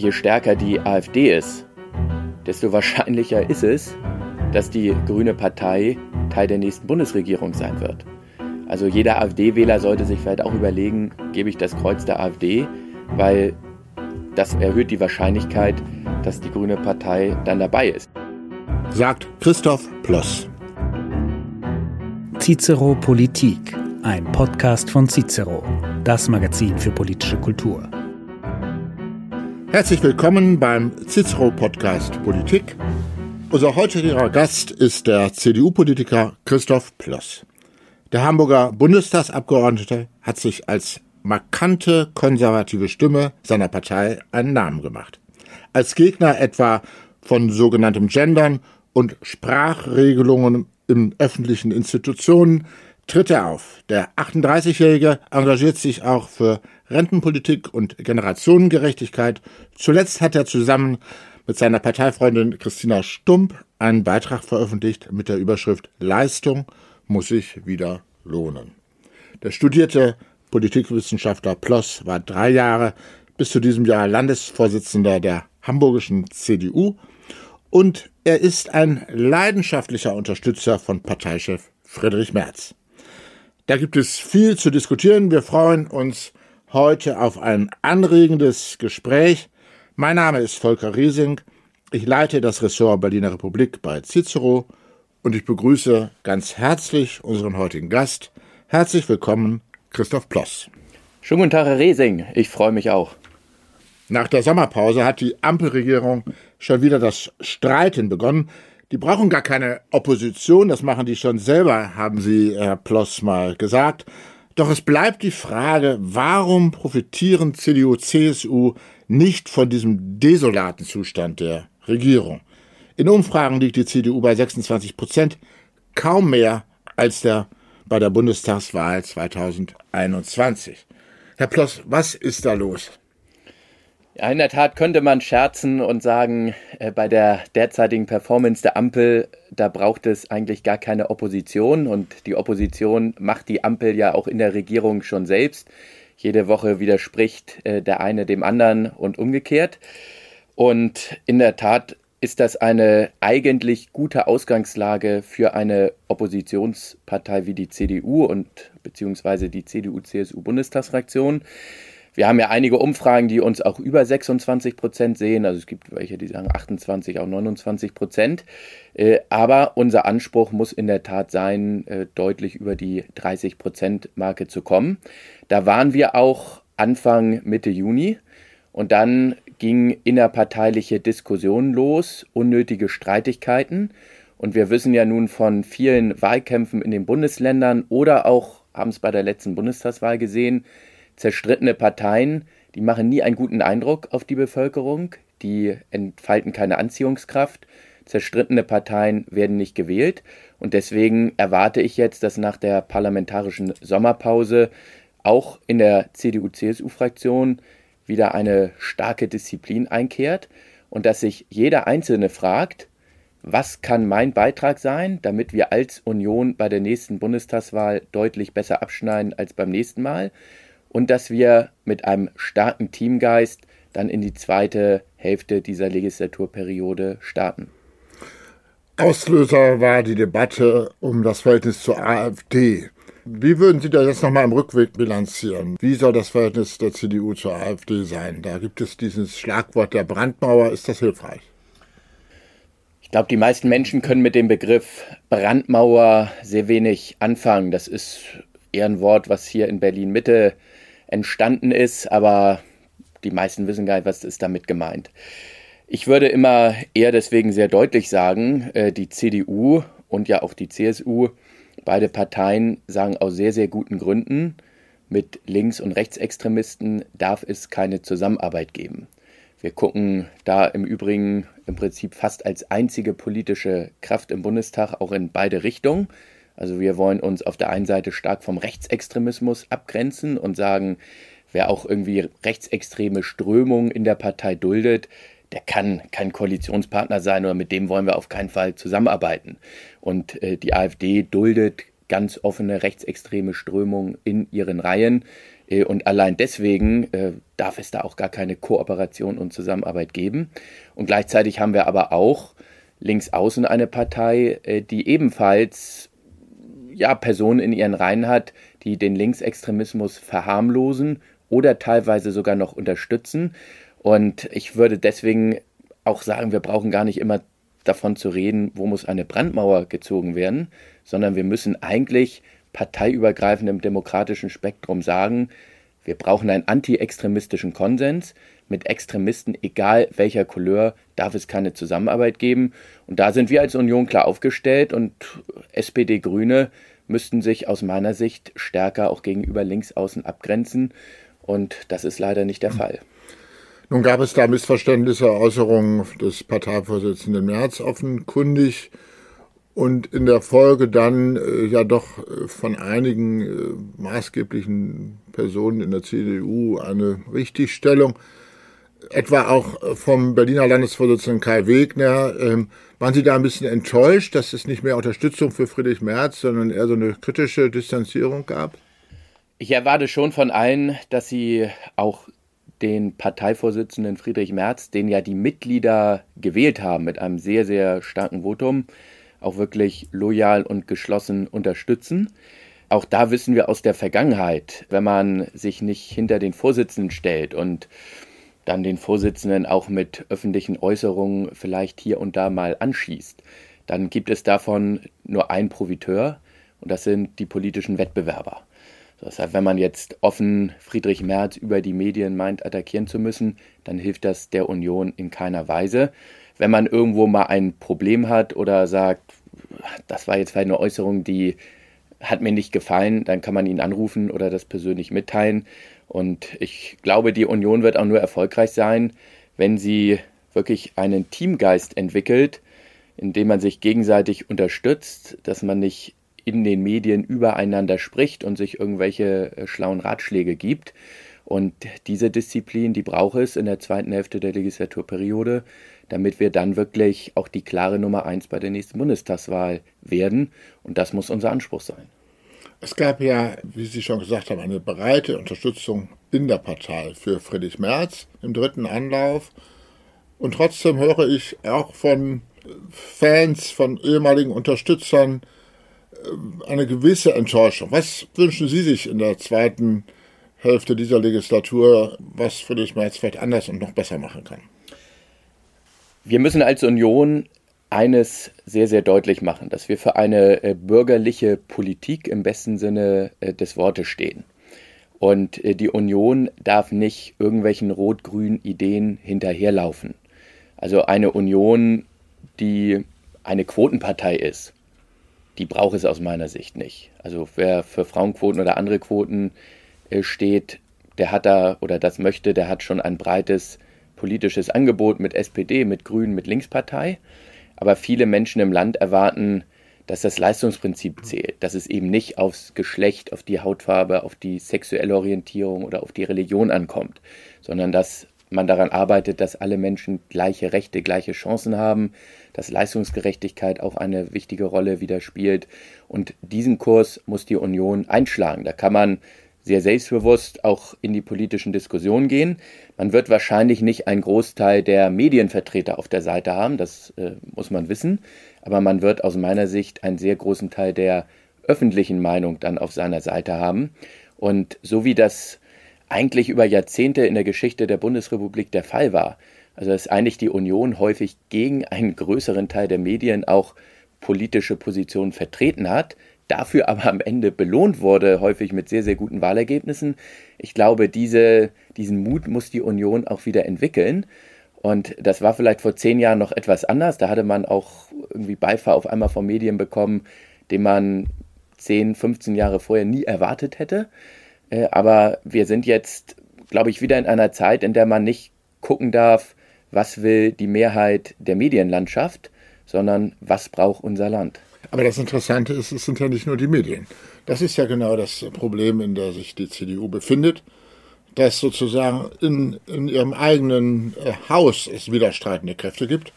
je stärker die AfD ist, desto wahrscheinlicher ist es, dass die Grüne Partei Teil der nächsten Bundesregierung sein wird. Also jeder AfD-Wähler sollte sich vielleicht auch überlegen, gebe ich das Kreuz der AfD, weil das erhöht die Wahrscheinlichkeit, dass die Grüne Partei dann dabei ist. Sagt Christoph Ploss. Cicero Politik, ein Podcast von Cicero, das Magazin für politische Kultur. Herzlich willkommen beim Cicero Podcast Politik. Unser heutiger Gast ist der CDU-Politiker Christoph Ploss. Der Hamburger Bundestagsabgeordnete hat sich als markante konservative Stimme seiner Partei einen Namen gemacht. Als Gegner etwa von sogenanntem Gendern und Sprachregelungen in öffentlichen Institutionen tritt er auf. Der 38-Jährige engagiert sich auch für Rentenpolitik und Generationengerechtigkeit. Zuletzt hat er zusammen mit seiner Parteifreundin Christina Stump einen Beitrag veröffentlicht mit der Überschrift Leistung muss sich wieder lohnen. Der studierte Politikwissenschaftler Ploss war drei Jahre bis zu diesem Jahr Landesvorsitzender der hamburgischen CDU und er ist ein leidenschaftlicher Unterstützer von Parteichef Friedrich Merz. Da gibt es viel zu diskutieren. Wir freuen uns heute auf ein anregendes Gespräch. Mein Name ist Volker Riesing. Ich leite das Ressort Berliner Republik bei Cicero und ich begrüße ganz herzlich unseren heutigen Gast. Herzlich willkommen, Christoph Ploss. Schönen guten Tag, Herr Riesing. Ich freue mich auch. Nach der Sommerpause hat die Ampelregierung schon wieder das Streiten begonnen. Die brauchen gar keine Opposition, das machen die schon selber, haben Sie, Herr Ploss, mal gesagt. Doch es bleibt die Frage, warum profitieren CDU, CSU nicht von diesem desolaten Zustand der Regierung? In Umfragen liegt die CDU bei 26 Prozent, kaum mehr als der bei der Bundestagswahl 2021. Herr Ploss, was ist da los? Ja, in der Tat könnte man scherzen und sagen, äh, bei der derzeitigen Performance der Ampel, da braucht es eigentlich gar keine Opposition und die Opposition macht die Ampel ja auch in der Regierung schon selbst. Jede Woche widerspricht äh, der eine dem anderen und umgekehrt. Und in der Tat ist das eine eigentlich gute Ausgangslage für eine Oppositionspartei wie die CDU und beziehungsweise die CDU-CSU-Bundestagsfraktion. Wir haben ja einige Umfragen, die uns auch über 26 Prozent sehen. Also es gibt welche, die sagen 28, auch 29 Prozent. Äh, aber unser Anspruch muss in der Tat sein, äh, deutlich über die 30 Prozent Marke zu kommen. Da waren wir auch Anfang Mitte Juni. Und dann ging innerparteiliche Diskussionen los, unnötige Streitigkeiten. Und wir wissen ja nun von vielen Wahlkämpfen in den Bundesländern oder auch haben es bei der letzten Bundestagswahl gesehen, zerstrittene Parteien, die machen nie einen guten Eindruck auf die Bevölkerung, die entfalten keine Anziehungskraft. Zerstrittene Parteien werden nicht gewählt. Und deswegen erwarte ich jetzt, dass nach der parlamentarischen Sommerpause auch in der CDU-CSU-Fraktion wieder eine starke Disziplin einkehrt und dass sich jeder Einzelne fragt, was kann mein Beitrag sein, damit wir als Union bei der nächsten Bundestagswahl deutlich besser abschneiden als beim nächsten Mal und dass wir mit einem starken Teamgeist dann in die zweite Hälfte dieser Legislaturperiode starten. Auslöser war die Debatte um das Verhältnis zur AfD. Wie würden Sie das jetzt nochmal im Rückweg bilanzieren? Wie soll das Verhältnis der CDU zur AfD sein? Da gibt es dieses Schlagwort der Brandmauer. Ist das hilfreich? Ich glaube, die meisten Menschen können mit dem Begriff Brandmauer sehr wenig anfangen. Das ist eher ein Wort, was hier in Berlin Mitte entstanden ist, aber die meisten wissen gar nicht, was ist damit gemeint. Ich würde immer eher deswegen sehr deutlich sagen, äh, die CDU und ja auch die CSU, beide Parteien sagen aus sehr, sehr guten Gründen, mit Links- und Rechtsextremisten darf es keine Zusammenarbeit geben. Wir gucken da im Übrigen im Prinzip fast als einzige politische Kraft im Bundestag auch in beide Richtungen. Also wir wollen uns auf der einen Seite stark vom Rechtsextremismus abgrenzen und sagen, wer auch irgendwie rechtsextreme Strömungen in der Partei duldet, der kann kein Koalitionspartner sein oder mit dem wollen wir auf keinen Fall zusammenarbeiten. Und äh, die AfD duldet ganz offene rechtsextreme Strömungen in ihren Reihen. Äh, und allein deswegen äh, darf es da auch gar keine Kooperation und Zusammenarbeit geben. Und gleichzeitig haben wir aber auch links außen eine Partei, äh, die ebenfalls ja, Personen in ihren Reihen hat, die den Linksextremismus verharmlosen oder teilweise sogar noch unterstützen. Und ich würde deswegen auch sagen, wir brauchen gar nicht immer davon zu reden, wo muss eine Brandmauer gezogen werden, sondern wir müssen eigentlich parteiübergreifend im demokratischen Spektrum sagen, wir brauchen einen anti-extremistischen Konsens. Mit Extremisten, egal welcher Couleur, darf es keine Zusammenarbeit geben. Und da sind wir als Union klar aufgestellt und SPD Grüne müssten sich aus meiner Sicht stärker auch gegenüber Linksaußen abgrenzen. Und das ist leider nicht der Fall. Nun gab es da Missverständnisse, Äußerungen des Parteivorsitzenden Merz offenkundig und in der Folge dann äh, ja doch äh, von einigen äh, maßgeblichen Personen in der CDU eine Richtigstellung, etwa auch äh, vom Berliner Landesvorsitzenden Kai Wegner. Ähm, waren Sie da ein bisschen enttäuscht, dass es nicht mehr Unterstützung für Friedrich Merz, sondern eher so eine kritische Distanzierung gab? Ich erwarte schon von allen, dass sie auch den Parteivorsitzenden Friedrich Merz, den ja die Mitglieder gewählt haben mit einem sehr, sehr starken Votum, auch wirklich loyal und geschlossen unterstützen. Auch da wissen wir aus der Vergangenheit, wenn man sich nicht hinter den Vorsitzenden stellt und dann den Vorsitzenden auch mit öffentlichen Äußerungen vielleicht hier und da mal anschießt, dann gibt es davon nur einen Profiteur und das sind die politischen Wettbewerber. Das heißt, wenn man jetzt offen Friedrich Merz über die Medien meint, attackieren zu müssen, dann hilft das der Union in keiner Weise. Wenn man irgendwo mal ein Problem hat oder sagt, das war jetzt eine Äußerung, die hat mir nicht gefallen, dann kann man ihn anrufen oder das persönlich mitteilen. Und ich glaube, die Union wird auch nur erfolgreich sein, wenn sie wirklich einen Teamgeist entwickelt, indem man sich gegenseitig unterstützt, dass man nicht in den Medien übereinander spricht und sich irgendwelche äh, schlauen Ratschläge gibt. Und diese Disziplin, die braucht es in der zweiten Hälfte der Legislaturperiode, damit wir dann wirklich auch die klare Nummer eins bei der nächsten Bundestagswahl werden. Und das muss unser Anspruch sein. Es gab ja, wie Sie schon gesagt haben, eine breite Unterstützung in der Partei für Friedrich Merz im dritten Anlauf. Und trotzdem höre ich auch von Fans, von ehemaligen Unterstützern äh, eine gewisse Enttäuschung. Was wünschen Sie sich in der zweiten Hälfte dieser Legislatur, was Friedrich Merz vielleicht anders und noch besser machen kann? Wir müssen als Union eines sehr, sehr deutlich machen, dass wir für eine äh, bürgerliche Politik im besten Sinne äh, des Wortes stehen. Und äh, die Union darf nicht irgendwelchen rot-grünen Ideen hinterherlaufen. Also eine Union, die eine Quotenpartei ist, die braucht es aus meiner Sicht nicht. Also wer für Frauenquoten oder andere Quoten steht, der hat da oder das möchte, der hat schon ein breites politisches Angebot mit SPD, mit Grünen, mit Linkspartei. Aber viele Menschen im Land erwarten, dass das Leistungsprinzip zählt, dass es eben nicht aufs Geschlecht, auf die Hautfarbe, auf die sexuelle Orientierung oder auf die Religion ankommt, sondern dass man daran arbeitet, dass alle Menschen gleiche Rechte, gleiche Chancen haben, dass Leistungsgerechtigkeit auch eine wichtige Rolle wieder spielt. Und diesen Kurs muss die Union einschlagen. Da kann man sehr selbstbewusst auch in die politischen Diskussionen gehen. Man wird wahrscheinlich nicht einen Großteil der Medienvertreter auf der Seite haben, das äh, muss man wissen, aber man wird aus meiner Sicht einen sehr großen Teil der öffentlichen Meinung dann auf seiner Seite haben. Und so wie das eigentlich über Jahrzehnte in der Geschichte der Bundesrepublik der Fall war, also dass eigentlich die Union häufig gegen einen größeren Teil der Medien auch politische Positionen vertreten hat, dafür aber am Ende belohnt wurde, häufig mit sehr, sehr guten Wahlergebnissen. Ich glaube, diese, diesen Mut muss die Union auch wieder entwickeln. Und das war vielleicht vor zehn Jahren noch etwas anders. Da hatte man auch irgendwie Beifall auf einmal von Medien bekommen, den man 10, 15 Jahre vorher nie erwartet hätte. Äh, aber wir sind jetzt, glaube ich, wieder in einer Zeit, in der man nicht gucken darf, was will die Mehrheit der Medienlandschaft, sondern was braucht unser Land. Aber das Interessante ist, es sind ja nicht nur die Medien. Das ist ja genau das Problem, in der sich die CDU befindet, dass sozusagen in, in ihrem eigenen äh, Haus es widerstreitende Kräfte gibt.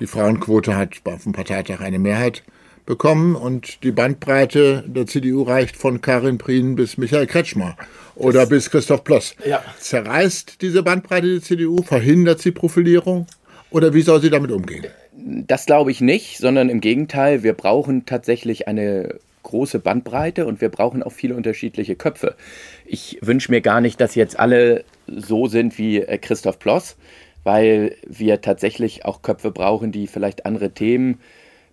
Die Frauenquote hat auf dem Parteitag eine Mehrheit bekommen und die Bandbreite der CDU reicht von Karin Prien bis Michael Kretschmer oder das, bis Christoph Ploss. Ja. Zerreißt diese Bandbreite die CDU? Verhindert sie Profilierung? Oder wie soll sie damit umgehen? Das glaube ich nicht, sondern im Gegenteil, wir brauchen tatsächlich eine große Bandbreite und wir brauchen auch viele unterschiedliche Köpfe. Ich wünsche mir gar nicht, dass jetzt alle so sind wie äh, Christoph Ploss, weil wir tatsächlich auch Köpfe brauchen, die vielleicht andere Themen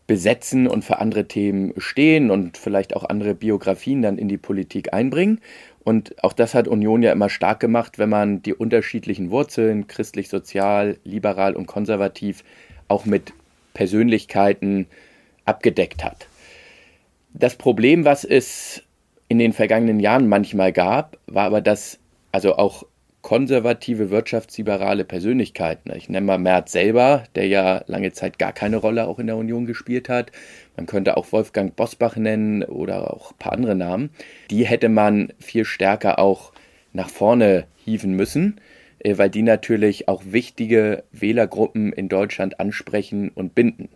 besetzen und für andere Themen stehen und vielleicht auch andere Biografien dann in die Politik einbringen. Und auch das hat Union ja immer stark gemacht, wenn man die unterschiedlichen Wurzeln, christlich, sozial, liberal und konservativ, auch mit Persönlichkeiten abgedeckt hat. Das Problem, was es in den vergangenen Jahren manchmal gab, war aber, dass also auch konservative, wirtschaftsliberale Persönlichkeiten. Ich nenne mal Merz selber, der ja lange Zeit gar keine Rolle auch in der Union gespielt hat. Man könnte auch Wolfgang Bosbach nennen oder auch ein paar andere Namen. Die hätte man viel stärker auch nach vorne hieven müssen, äh, weil die natürlich auch wichtige Wählergruppen in Deutschland ansprechen und binden.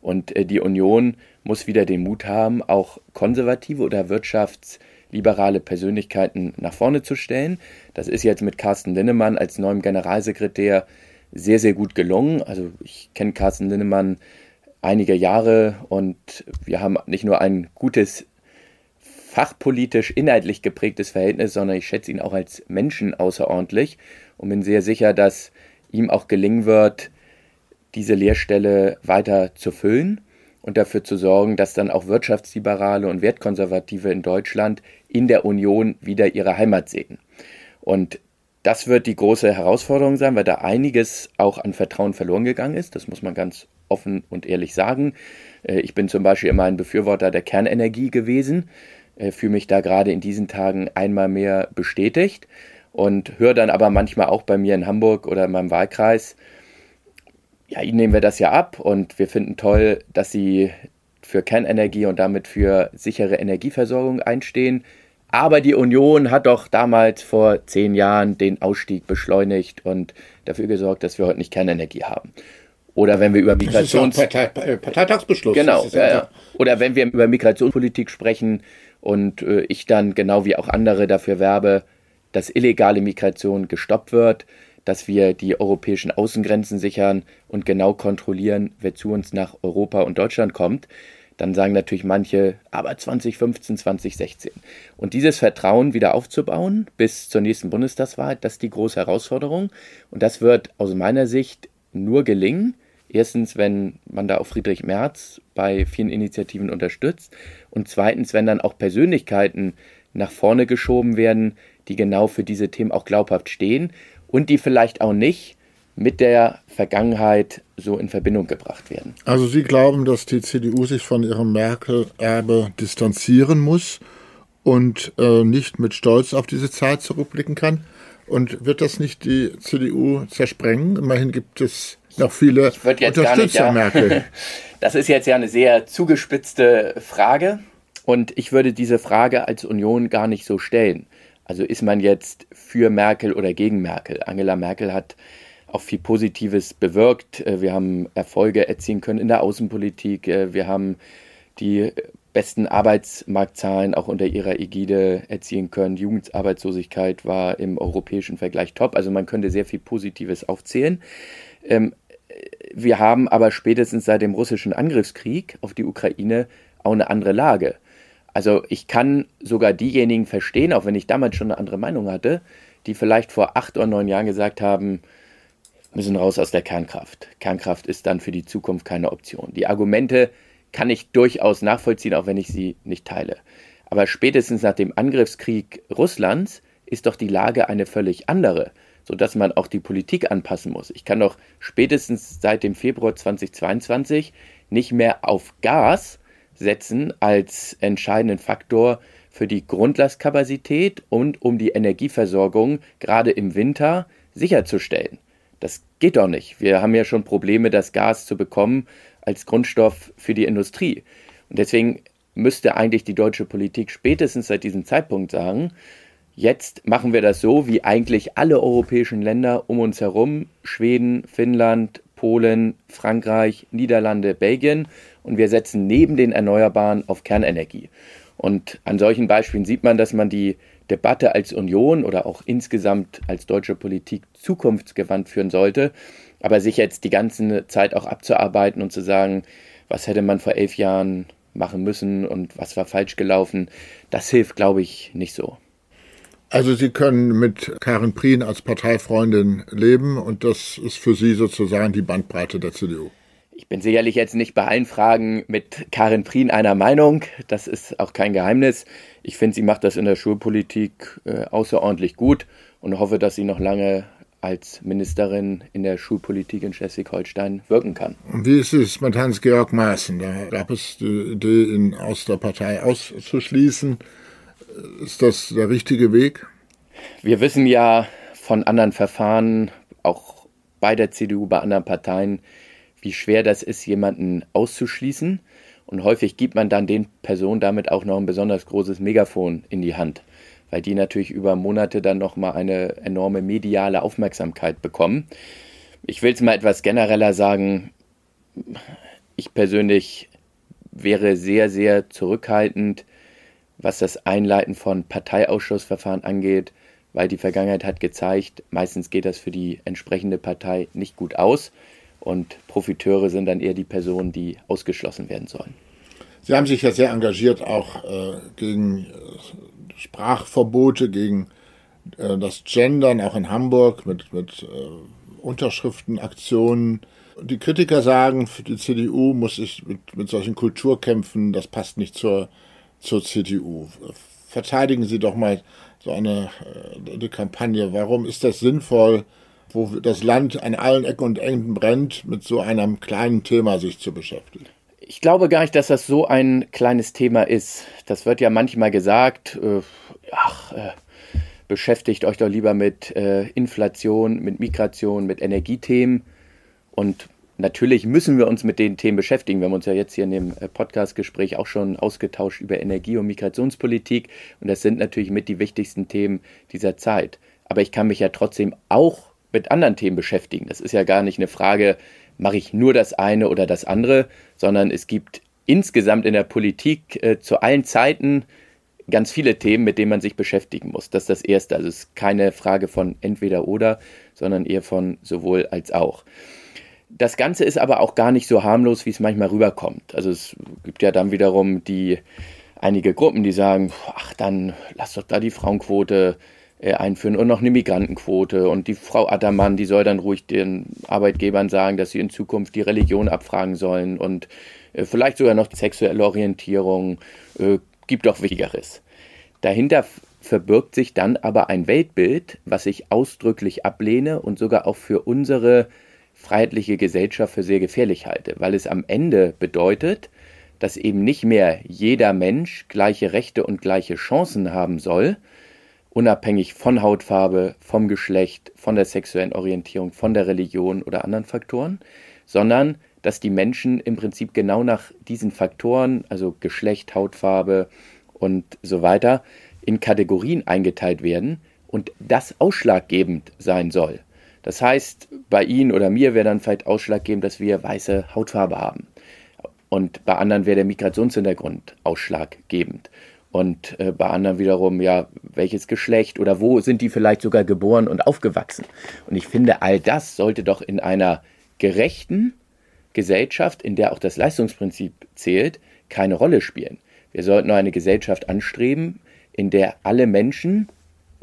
Und äh, die Union muss wieder den Mut haben, auch konservative oder wirtschaftsliberale Persönlichkeiten nach vorne zu stellen. Das ist jetzt mit Carsten Linnemann als neuem Generalsekretär sehr, sehr gut gelungen. Also ich kenne Carsten Linnemann einige Jahre und wir haben nicht nur ein gutes fachpolitisch inhaltlich geprägtes Verhältnis, sondern ich schätze ihn auch als Menschen außerordentlich und bin sehr sicher, dass ihm auch gelingen wird, diese Lehrstelle weiter zu füllen und dafür zu sorgen, dass dann auch Wirtschaftsliberale und Wertkonservative in Deutschland in der Union wieder ihre Heimat sehen. Und das wird die große Herausforderung sein, weil da einiges auch an Vertrauen verloren gegangen ist. Das muss man ganz offen und ehrlich sagen. Äh, ich bin zum Beispiel immer ein Befürworter der Kernenergie gewesen, äh, fühle mich da gerade in diesen Tagen einmal mehr bestätigt und höre dann aber manchmal auch bei mir in Hamburg oder in meinem Wahlkreis, ja, ihnen nehmen wir das ja ab und wir finden toll, dass sie für Kernenergie und damit für sichere Energieversorgung einstehen. Aber die Union hat doch damals vor zehn Jahren den Ausstieg beschleunigt und dafür gesorgt, dass wir heute nicht Kernenergie haben. Oder wenn wir über Migrations... Das ist ja Partei Parteitagsbeschluss. Genau. Ja, ja. Oder wenn wir über Migrationspolitik sprechen und äh, ich dann genau wie auch andere dafür werbe, dass illegale Migration gestoppt wird, dass wir die europäischen Außengrenzen sichern und genau kontrollieren, wer zu uns nach Europa und Deutschland kommt, dann sagen natürlich manche, aber 2015, 2016. Und dieses Vertrauen wieder aufzubauen bis zur nächsten Bundestagswahl, das ist die große Herausforderung. Und das wird aus meiner Sicht nur gelingen. Erstens, wenn man da auch Friedrich Merz bei vielen Initiativen unterstützt. Und zweitens, wenn dann auch Persönlichkeiten nach vorne geschoben werden, die genau für diese Themen auch glaubhaft stehen und die vielleicht auch nicht mit der Vergangenheit so in Verbindung gebracht werden. Also Sie glauben, dass die CDU sich von ihrem Merkel-Erbe distanzieren muss und äh, nicht mit Stolz auf diese Zeit zurückblicken kann? Und wird das nicht die CDU zersprengen? Immerhin gibt es noch viele Unterstützer nicht, ja. Merkel. Das ist jetzt ja eine sehr zugespitzte Frage und ich würde diese Frage als Union gar nicht so stellen. Also ist man jetzt für Merkel oder gegen Merkel? Angela Merkel hat auch viel Positives bewirkt. Äh, wir haben Erfolge erzielen können in der Außenpolitik. Äh, wir haben die besten Arbeitsmarktzahlen auch unter ihrer Ägide erzielen können. Jugendarbeitslosigkeit war im europäischen Vergleich top. Also man könnte sehr viel Positives aufzählen. Ähm, wir haben aber spätestens seit dem russischen Angriffskrieg auf die Ukraine auch eine andere Lage. Also ich kann sogar diejenigen verstehen, auch wenn ich damals schon eine andere Meinung hatte, die vielleicht vor acht oder neun Jahren gesagt haben, müssen raus aus der Kernkraft. Kernkraft ist dann für die Zukunft keine Option. Die Argumente kann ich durchaus nachvollziehen, auch wenn ich sie nicht teile. Aber spätestens nach dem Angriffskrieg Russlands ist doch die Lage eine völlig andere, sodass man auch die Politik anpassen muss. Ich kann doch spätestens seit dem Februar 2022 nicht mehr auf Gas setzen als entscheidenden Faktor für die Grundlastkapazität und um die Energieversorgung gerade im Winter sicherzustellen. Das geht doch nicht. Wir haben ja schon Probleme, das Gas zu bekommen als Grundstoff für die Industrie. Und deswegen müsste eigentlich die deutsche Politik spätestens seit diesem Zeitpunkt sagen, jetzt machen wir das so, wie eigentlich alle europäischen Länder um uns herum, Schweden, Finnland, Polen, Frankreich, Niederlande, Belgien und wir setzen neben den Erneuerbaren auf Kernenergie. Und an solchen Beispielen sieht man, dass man die Debatte als Union oder auch insgesamt als deutsche Politik zukunftsgewandt führen sollte. Aber sich jetzt die ganze Zeit auch abzuarbeiten und zu sagen, was hätte man vor elf Jahren machen müssen und was war falsch gelaufen, das hilft, glaube ich, nicht so. Also Sie können mit Karin Prien als Parteifreundin leben und das ist für Sie sozusagen die Bandbreite der CDU. Ich bin sicherlich jetzt nicht bei allen Fragen mit Karin Prien einer Meinung. Das ist auch kein Geheimnis. Ich finde, sie macht das in der Schulpolitik äh, außerordentlich gut und hoffe, dass sie noch lange als Ministerin in der Schulpolitik in Schleswig-Holstein wirken kann. Und wie ist es mit Hans-Georg Maaßen? Da gab es die Idee, ihn aus der Partei auszuschließen. Ist das der richtige Weg? Wir wissen ja von anderen Verfahren, auch bei der CDU, bei anderen Parteien, wie schwer das ist, jemanden auszuschließen. Und häufig gibt man dann den Personen damit auch noch ein besonders großes Megafon in die Hand, weil die natürlich über Monate dann nochmal eine enorme mediale Aufmerksamkeit bekommen. Ich will es mal etwas genereller sagen. Ich persönlich wäre sehr, sehr zurückhaltend, was das Einleiten von Parteiausschussverfahren angeht, weil die Vergangenheit hat gezeigt, meistens geht das für die entsprechende Partei nicht gut aus und Profiteure sind dann eher die Personen, die ausgeschlossen werden sollen. Sie haben sich ja sehr engagiert auch äh, gegen äh, Sprachverbote, gegen äh, das Gendern, auch in Hamburg mit, mit äh, Unterschriftenaktionen. Die Kritiker sagen, die CDU muss sich mit, mit solchen Kulturkämpfen, das passt nicht zur, zur CDU. Verteidigen Sie doch mal so eine, eine äh, Kampagne. Warum ist das sinnvoll, wo das Land an allen Ecken und Enden brennt, mit so einem kleinen Thema sich zu beschäftigen? Ich glaube gar nicht, dass das so ein kleines Thema ist. Das wird ja manchmal gesagt, äh, ach, äh, beschäftigt euch doch lieber mit äh, Inflation, mit Migration, mit Energiethemen. Und natürlich müssen wir uns mit den Themen beschäftigen. Wir haben uns ja jetzt hier in dem äh, Podcast-Gespräch auch schon ausgetauscht über Energie- und Migrationspolitik. Und das sind natürlich mit die wichtigsten Themen dieser Zeit. Aber ich kann mich ja trotzdem auch mit anderen Themen beschäftigen. Das ist ja gar nicht eine Frage, mache ich nur das eine oder das andere, sondern es gibt insgesamt in der Politik äh, zu allen Zeiten ganz viele Themen, mit denen man sich beschäftigen muss. Das ist das Erste. Also es ist keine Frage von entweder oder, sondern eher von sowohl als auch. Das Ganze ist aber auch gar nicht so harmlos, wie es manchmal rüberkommt. Also es gibt ja dann wiederum die einige Gruppen, die sagen, ach dann lass doch da die Frauenquote äh, einführen und noch eine Migrantenquote. Und die Frau Attermann, die soll dann ruhig den Arbeitgebern sagen, dass sie in Zukunft die Religion abfragen sollen und äh, vielleicht sogar noch sexuelle Orientierung. Äh, gibt doch Wichtigeres. Dahinter verbirgt sich dann aber ein Weltbild, was ich ausdrücklich ablehne und sogar auch für unsere freiheitliche Gesellschaft für sehr gefährlich halte, weil es am Ende bedeutet, dass eben nicht mehr jeder Mensch gleiche Rechte und gleiche Chancen haben soll, unabhängig von Hautfarbe, vom Geschlecht, von der sexuellen Orientierung, von der Religion oder anderen Faktoren, sondern dass die Menschen im Prinzip genau nach diesen Faktoren, also Geschlecht, Hautfarbe und so weiter, in Kategorien eingeteilt werden und das ausschlaggebend sein soll. Das heißt, bei Ihnen oder mir wäre dann vielleicht ausschlaggebend, dass wir weiße Hautfarbe haben. Und bei anderen wäre der Migrationshintergrund ausschlaggebend. Und äh, bei anderen wiederum, ja, welches Geschlecht oder wo sind die vielleicht sogar geboren und aufgewachsen. Und ich finde, all das sollte doch in einer gerechten Gesellschaft, in der auch das Leistungsprinzip zählt, keine Rolle spielen. Wir sollten nur eine Gesellschaft anstreben, in der alle Menschen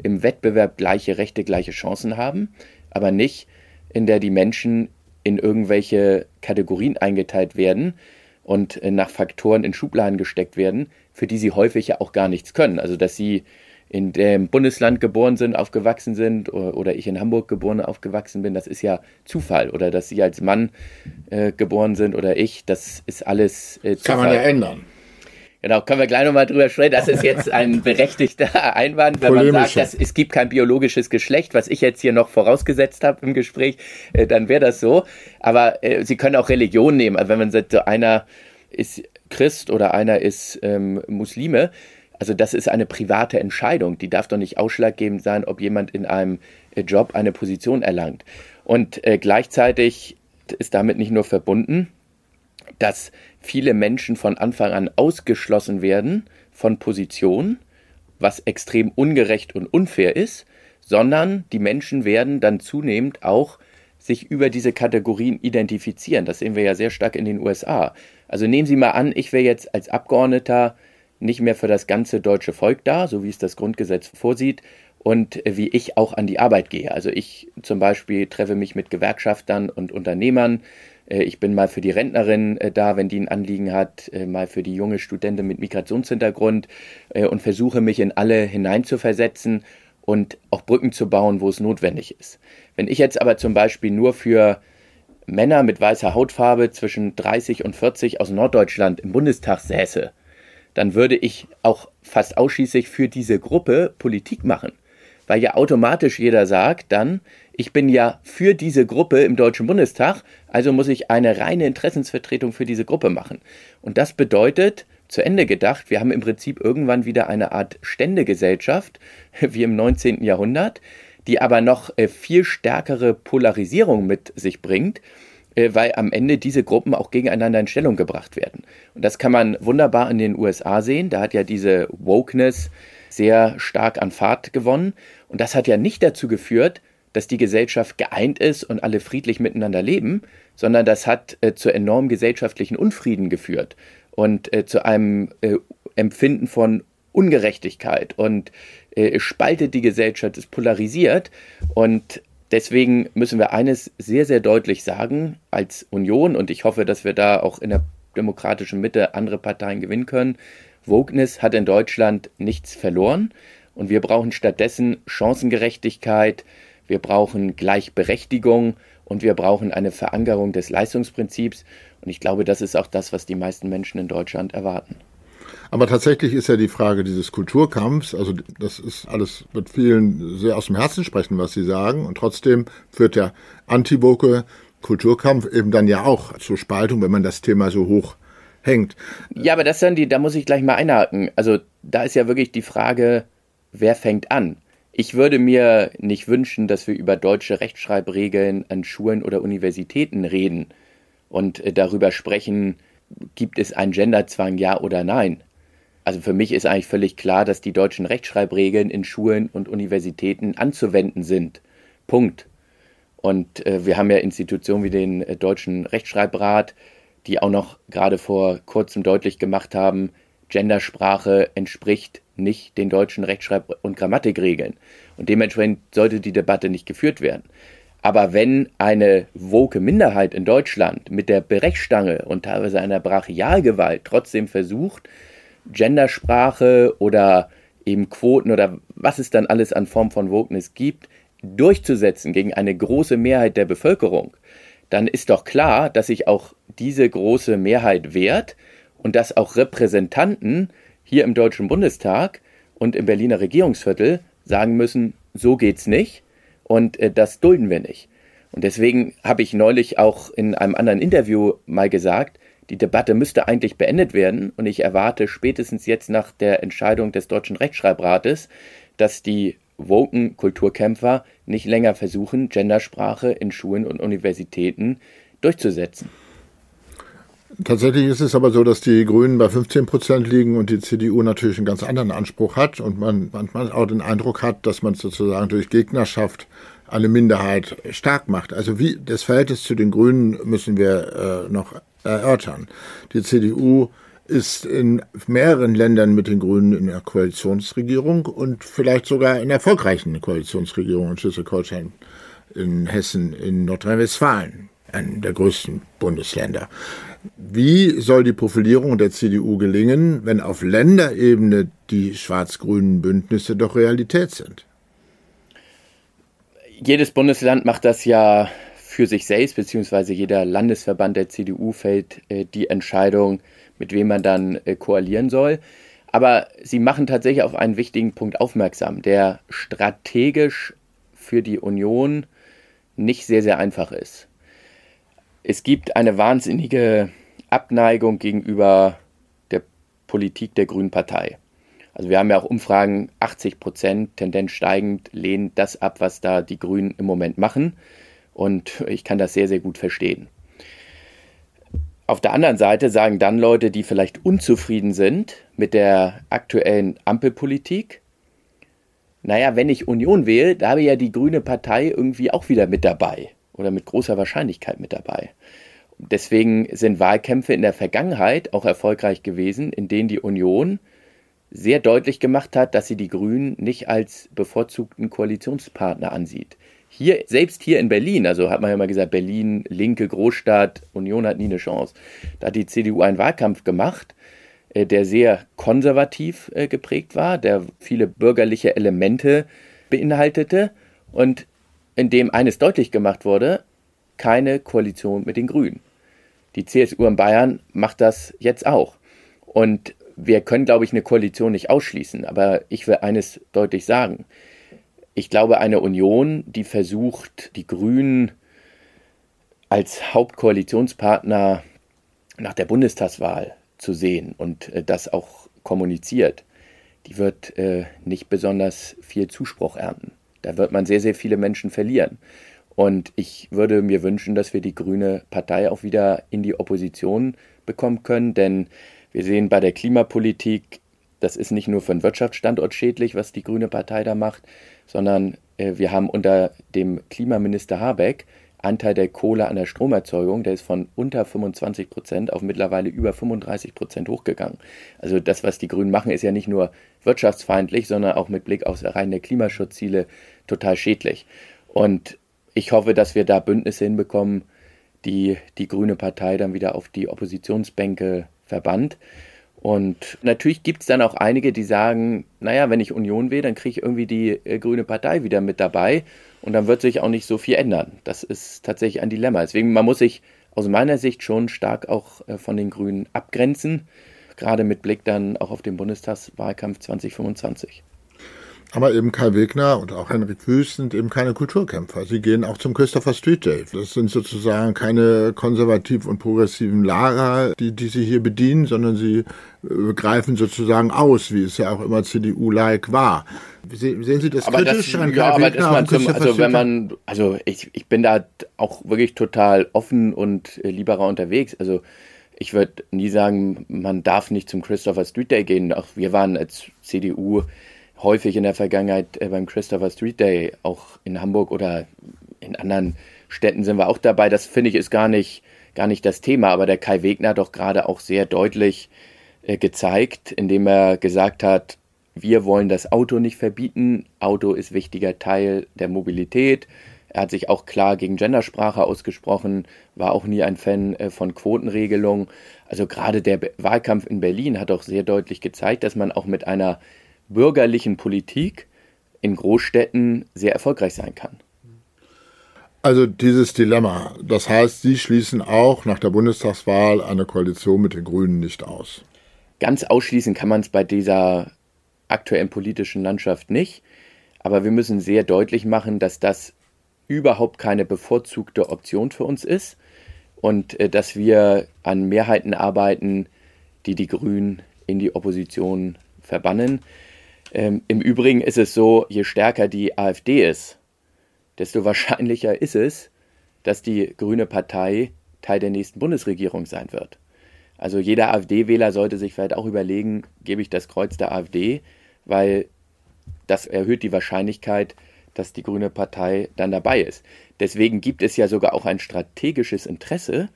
im Wettbewerb gleiche Rechte, gleiche Chancen haben, aber nicht in der die Menschen in irgendwelche Kategorien eingeteilt werden und äh, nach Faktoren in Schubladen gesteckt werden, für die sie häufig ja auch gar nichts können. Also dass sie in dem Bundesland geboren sind, aufgewachsen sind oder, ich in Hamburg geboren, aufgewachsen bin, das ist ja Zufall. Oder dass sie als Mann äh, geboren sind oder ich, das ist alles äh, Zufall. Kann man ja ändern. Genau, können wir gleich nochmal drüber sprechen. Das ist jetzt ein berechtigter Einwand, wenn man sagt, dass es gibt kein biologisches Geschlecht, was ich jetzt hier noch vorausgesetzt habe im Gespräch, äh, dann wäre das so. Aber äh, Sie können auch Religion nehmen. Also wenn man sagt, einer ist Christ oder einer ist ähm, Muslime. Also das ist eine private Entscheidung. Die darf doch nicht ausschlaggebend sein, ob jemand in einem äh, Job eine Position erlangt. Und äh, gleichzeitig ist damit nicht nur verbunden, dass viele Menschen von Anfang an ausgeschlossen werden von Positionen, was extrem ungerecht und unfair ist, sondern die Menschen werden dann zunehmend auch sich über diese Kategorien identifizieren. Das sehen wir ja sehr stark in den USA. Also nehmen Sie mal an, ich wäre jetzt als Abgeordneter nicht mehr für das ganze deutsche Volk da, so wie es das Grundgesetz vorsieht, und wie ich auch an die Arbeit gehe. Also ich zum Beispiel treffe mich mit Gewerkschaftern und Unternehmern. Äh, ich bin mal für die Rentnerin äh, da, wenn die ein Anliegen hat, äh, mal für die junge Studentin mit Migrationshintergrund und versuche mich in alle hineinzuversetzen und auch Brücken zu bauen, wo es notwendig ist. Wenn ich jetzt aber zum Beispiel nur für Männer mit weißer Hautfarbe zwischen 30 und 40 aus Norddeutschland im Bundestag säße, dann würde ich auch fast ausschließlich für diese Gruppe Politik machen. Weil ja automatisch jeder sagt dann, ich bin ja für diese Gruppe im Deutschen Bundestag, also muss ich eine reine Interessensvertretung für diese Gruppe machen. Und das bedeutet, zu Ende gedacht, wir haben im Prinzip irgendwann wieder eine Art Ständegesellschaft, wie im 19. Jahrhundert, die aber noch äh, viel stärkere Polarisierung mit sich bringt, äh, weil am Ende diese Gruppen auch gegeneinander in Stellung gebracht werden. Und das kann man wunderbar in den USA sehen. Da hat ja diese Wokeness sehr stark an Fahrt gewonnen. Und das hat ja nicht dazu geführt, dass die Gesellschaft geeint ist und alle friedlich miteinander leben, sondern das hat äh, zu enormen gesellschaftlichen Unfrieden geführt und äh, zu einem äh, Empfinden von Ungerechtigkeit und äh, spaltet die Gesellschaft, es polarisiert und deswegen müssen wir eines sehr, sehr deutlich sagen als Union und ich hoffe, dass wir da auch in der demokratischen Mitte andere Parteien gewinnen können. Wokeness hat in Deutschland nichts verloren und wir brauchen stattdessen Chancengerechtigkeit, wir brauchen Gleichberechtigung und wir brauchen eine Verankerung des Leistungsprinzips. Und ich glaube, das ist auch das, was die meisten Menschen in Deutschland erwarten. Aber tatsächlich ist ja die Frage dieses Kulturkampfs, also das ist alles mit vielen sehr aus dem Herzen sprechen, was Sie sagen. Und trotzdem führt der Antivoke Kulturkampf eben dann ja auch zur Spaltung, wenn man das Thema so hoch hängt. Ja, aber das dann die, da muss ich gleich mal einhaken. Also da ist ja wirklich die Frage, wer fängt an? Ich würde mir nicht wünschen, dass wir über deutsche Rechtschreibregeln an Schulen oder Universitäten reden und äh, darüber sprechen, gibt es einen Genderzwang, ja oder nein. Also für mich ist eigentlich völlig klar, dass die deutschen Rechtschreibregeln in Schulen und Universitäten anzuwenden sind. Punkt. Und äh, wir haben ja Institutionen wie den äh, Deutschen Rechtschreibrat, die auch noch gerade vor kurzem deutlich gemacht haben, Gendersprache entspricht nicht den deutschen Rechtschreib- und Grammatikregeln. Und dementsprechend sollte die Debatte nicht geführt werden. Aber wenn eine woke Minderheit in Deutschland mit der Berechstange und teilweise einer Brachialgewalt trotzdem versucht, Gendersprache oder eben Quoten oder was es dann alles an Form von Wokeness gibt, durchzusetzen gegen eine große Mehrheit der Bevölkerung, dann ist doch klar, dass sich auch diese große Mehrheit wehrt und dass auch Repräsentanten hier im Deutschen Bundestag und im Berliner Regierungsviertel sagen müssen, so geht's nicht und äh, das dulden wir nicht. Und deswegen habe ich neulich auch in einem anderen Interview mal gesagt, die Debatte müsste eigentlich beendet werden und ich erwarte spätestens jetzt nach der Entscheidung des Deutschen Rechtschreibrates, dass die woken Kulturkämpfer nicht länger versuchen, Gendersprache in Schulen und Universitäten durchzusetzen. Tatsächlich ist es aber so, dass die Grünen bei 15 Prozent liegen und die CDU natürlich einen ganz anderen Anspruch hat und man manchmal auch den Eindruck hat, dass man sozusagen durch Gegnerschaft eine Minderheit stark macht. Also wie das Verhältnis zu den Grünen müssen wir äh, noch erörtern. Die CDU ist in mehreren Ländern mit den Grünen in der Koalitionsregierung und vielleicht sogar in erfolgreichen Koalitionsregierungen in Schleswig-Holstein, in Hessen, in Nordrhein-Westfalen, einem der größten Bundesländer. Wie soll die Profilierung der CDU gelingen, wenn auf Länderebene die schwarz-grünen Bündnisse doch Realität sind? Jedes Bundesland macht das ja für sich selbst, beziehungsweise jeder Landesverband der CDU fällt äh, die Entscheidung, mit wem man dann äh, koalieren soll. Aber Sie machen tatsächlich auf einen wichtigen Punkt aufmerksam, der strategisch für die Union nicht sehr, sehr einfach ist es gibt eine wahnsinnige Abneigung gegenüber der Politik der Grünen Partei. Also wir haben ja auch Umfragen, 80 Prozent, Tendenz steigend, lehnen das ab, was da die Grünen im Moment machen. Und ich kann das sehr, sehr gut verstehen. Auf der anderen Seite sagen dann Leute, die vielleicht unzufrieden sind mit der aktuellen Ampelpolitik, naja, wenn ich Union wähle, da habe ja die Grüne Partei irgendwie auch wieder mit dabei oder mit großer Wahrscheinlichkeit mit dabei. Deswegen sind Wahlkämpfe in der Vergangenheit auch erfolgreich gewesen, in denen die Union sehr deutlich gemacht hat, dass sie die Grünen nicht als bevorzugten Koalitionspartner ansieht. Hier, selbst hier in Berlin, also hat man ja mal gesagt, Berlin, linke Großstadt, Union hat nie eine Chance. Da hat die CDU einen Wahlkampf gemacht, äh, der sehr konservativ äh, geprägt war, der viele bürgerliche Elemente beinhaltete und in dem eines deutlich gemacht wurde, keine Koalition mit den Grünen. Die CSU in Bayern macht das jetzt auch. Und wir können, glaube ich, eine Koalition nicht ausschließen. Aber ich will eines deutlich sagen. Ich glaube, eine Union, die versucht, die Grünen als Hauptkoalitionspartner nach der Bundestagswahl zu sehen und äh, das auch kommuniziert, die wird äh, nicht besonders viel Zuspruch ernten. Da wird man sehr, sehr viele Menschen verlieren. Und ich würde mir wünschen, dass wir die Grüne Partei auch wieder in die Opposition bekommen können, denn wir sehen bei der Klimapolitik, das ist nicht nur für den Wirtschaftsstandort schädlich, was die Grüne Partei da macht, sondern äh, wir haben unter dem Klimaminister Habeck Anteil der Kohle an der Stromerzeugung, der ist von unter 25 Prozent auf mittlerweile über 35 Prozent hochgegangen. Also das, was die Grünen machen, ist ja nicht nur wirtschaftsfeindlich, sondern auch mit Blick aufs Erreichen der Klimaschutzziele total schädlich. Und ich hoffe, dass wir da Bündnisse hinbekommen, die die Grüne Partei dann wieder auf die Oppositionsbänke verbannt. Und natürlich gibt es dann auch einige, die sagen, naja, wenn ich Union wähle, dann kriege ich irgendwie die äh, Grüne Partei wieder mit dabei und dann wird sich auch nicht so viel ändern. Das ist tatsächlich ein Dilemma. Deswegen, man muss sich aus meiner Sicht schon stark auch äh, von den Grünen abgrenzen, gerade mit Blick dann auch auf den Bundestagswahlkampf 2025. Aber eben Kai Wegner und auch Henrik Wüst sind eben keine Kulturkämpfer. Sie gehen auch zum Christopher Street Day. Das sind sozusagen keine konservativ und progressiven Lager, die, die sie hier bedienen, sondern sie äh, greifen sozusagen aus, wie es ja auch immer CDU-like war. Sehen Sie das aber kritisch das, an ja, aber das man zum, also wenn man, also ich, ich bin da auch wirklich total offen und äh, liberer unterwegs. Also ich würde nie sagen, man darf nicht zum Christopher Street Day gehen. Auch wir waren als CDU häufig in der Vergangenheit äh, beim Christopher Street Day, auch in Hamburg oder in anderen Städten sind wir auch dabei. Das finde ich ist gar nicht, gar nicht das Thema, aber der Kai Wegner hat doch gerade auch sehr deutlich äh, gezeigt, indem er gesagt hat, wir wollen das Auto nicht verbieten. Auto ist wichtiger Teil der Mobilität. Er hat sich auch klar gegen Gendersprache ausgesprochen, war auch nie ein Fan äh, von Quotenregelungen. Also gerade der Wahlkampf in Berlin hat auch sehr deutlich gezeigt, dass man auch mit einer bürgerlichen Politik in Großstädten sehr erfolgreich sein kann. Also dieses Dilemma, das heißt, Sie schließen auch nach der Bundestagswahl eine Koalition mit den Grünen nicht aus. Ganz ausschließen kann man es bei dieser aktuellen politischen Landschaft nicht, aber wir müssen sehr deutlich machen, dass das überhaupt keine bevorzugte Option für uns ist und äh, dass wir an Mehrheiten arbeiten, die die Grünen in die Opposition verbannen. Ähm, Im Übrigen ist es so, je stärker die AfD ist, desto wahrscheinlicher ist es, dass die Grüne Partei Teil der nächsten Bundesregierung sein wird. Also jeder AfD-Wähler sollte sich vielleicht auch überlegen, gebe ich das Kreuz der AfD, weil das erhöht die Wahrscheinlichkeit, dass die Grüne Partei dann dabei ist. Deswegen gibt es ja sogar auch ein strategisches Interesse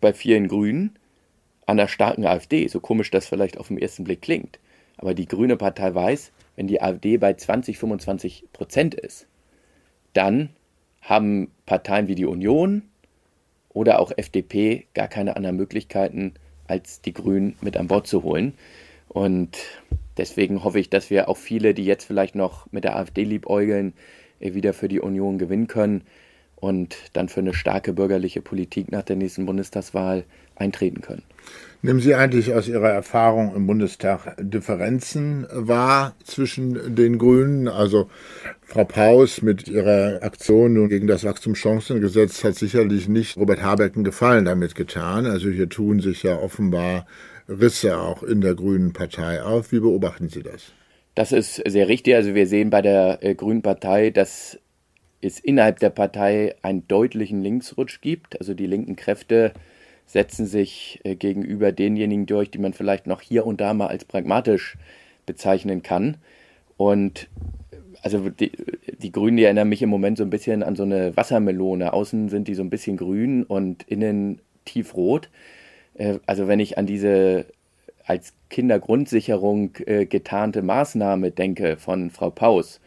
bei vielen Grünen an der starken AfD, so komisch das vielleicht auf den ersten Blick klingt. Aber die Grüne Partei weiß, wenn die AfD bei 20, 25 Prozent ist, dann haben Parteien wie die Union oder auch FDP gar keine anderen Möglichkeiten, als die Grünen mit an Bord zu holen. Und deswegen hoffe ich, dass wir auch viele, die jetzt vielleicht noch mit der AfD liebäugeln, äh, wieder für die Union gewinnen können und dann für eine starke bürgerliche Politik nach der nächsten Bundestagswahl eintreten können. Nehmen Sie eigentlich aus Ihrer Erfahrung im Bundestag Differenzen wahr zwischen den Grünen? Also Frau Paus mit ihrer Aktion gegen das Wachstumschancengesetz hat sicherlich nicht Robert Habeck einen Gefallen damit getan. Also hier tun sich ja offenbar Risse auch in der Grünen Partei auf. Wie beobachten Sie das? Das ist sehr richtig. Also wir sehen bei der äh, Grünen Partei, dass es innerhalb der Partei einen deutlichen Linksrutsch gibt. Also die linken Kräfte setzen sich äh, gegenüber denjenigen durch, die man vielleicht noch hier und da mal als pragmatisch bezeichnen kann. Und also die, die Grünen, die erinnern mich im Moment so ein bisschen an so eine Wassermelone. Außen sind die so ein bisschen grün und innen tiefrot. Äh, also wenn ich an diese als Kindergrundsicherung äh, getarnte Maßnahme denke von Frau Paus,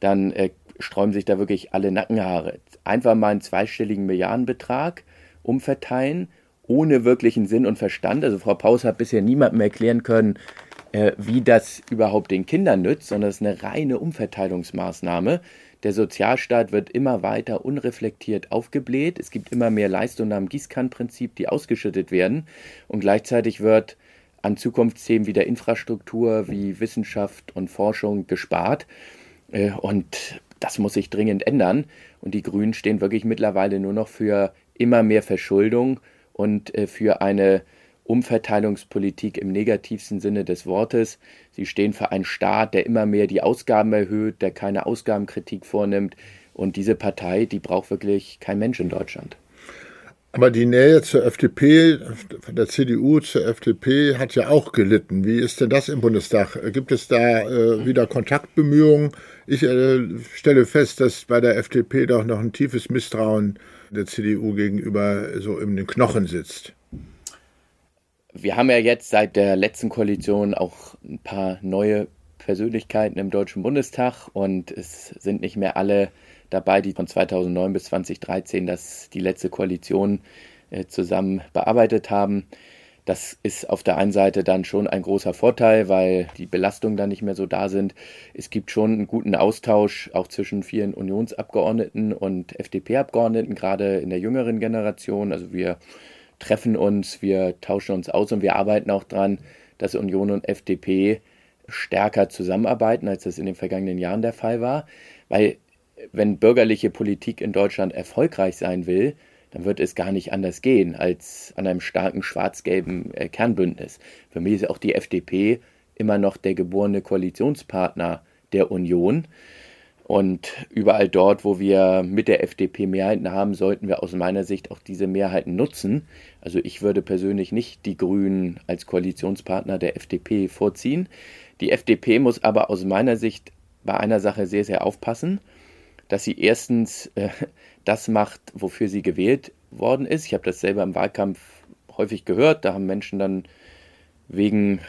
dann äh, sträuben sich da wirklich alle Nackenhaare. Einfach mal einen zweistelligen Milliardenbetrag umverteilen, ohne wirklichen Sinn und Verstand. Also Frau Paus hat bisher niemandem erklären können, äh, wie das überhaupt den Kindern nützt, sondern es ist eine reine Umverteilungsmaßnahme. Der Sozialstaat wird immer weiter unreflektiert aufgebläht. Es gibt immer mehr Leistungen am Gießkannenprinzip, die ausgeschüttet werden. Und gleichzeitig wird an Zukunftsthemen wie der Infrastruktur, wie Wissenschaft und Forschung gespart. Äh, und das muss sich dringend ändern. Und die Grünen stehen wirklich mittlerweile nur noch für immer mehr Verschuldung und äh, für eine Umverteilungspolitik im negativsten Sinne des Wortes. Sie stehen für einen Staat, der immer mehr die Ausgaben erhöht, der keine Ausgabenkritik vornimmt. Und diese Partei, die braucht wirklich kein Mensch in Deutschland. Aber die Nähe zur FDP, von der CDU zur FDP, hat ja auch gelitten. Wie ist denn das im Bundestag? Gibt es da äh, wieder Kontaktbemühungen? Ich äh, stelle fest, dass bei der FDP doch noch ein tiefes Misstrauen der CDU gegenüber so in den Knochen sitzt. Wir haben ja jetzt seit der letzten Koalition auch ein paar neue Persönlichkeiten im Deutschen Bundestag und es sind nicht mehr alle dabei, die von 2009 bis 2013 das, die letzte Koalition äh, zusammen bearbeitet haben. Das ist auf der einen Seite dann schon ein großer Vorteil, weil die Belastungen dann nicht mehr so da sind. Es gibt schon einen guten Austausch auch zwischen vielen Unionsabgeordneten und FDP-Abgeordneten, gerade in der jüngeren Generation. Also wir treffen uns, wir tauschen uns aus und wir arbeiten auch daran, dass Union und FDP stärker zusammenarbeiten, als das in den vergangenen Jahren der Fall war. Weil wenn bürgerliche Politik in Deutschland erfolgreich sein will, dann wird es gar nicht anders gehen als an einem starken schwarz-gelben äh, Kernbündnis. Für mich ist auch die FDP immer noch der geborene Koalitionspartner der Union. Und überall dort, wo wir mit der FDP Mehrheiten haben, sollten wir aus meiner Sicht auch diese Mehrheiten nutzen. Also ich würde persönlich nicht die Grünen als Koalitionspartner der FDP vorziehen. Die FDP muss aber aus meiner Sicht bei einer Sache sehr, sehr aufpassen dass sie erstens äh, das macht, wofür sie gewählt worden ist. Ich habe das selber im Wahlkampf häufig gehört. Da haben Menschen dann wegen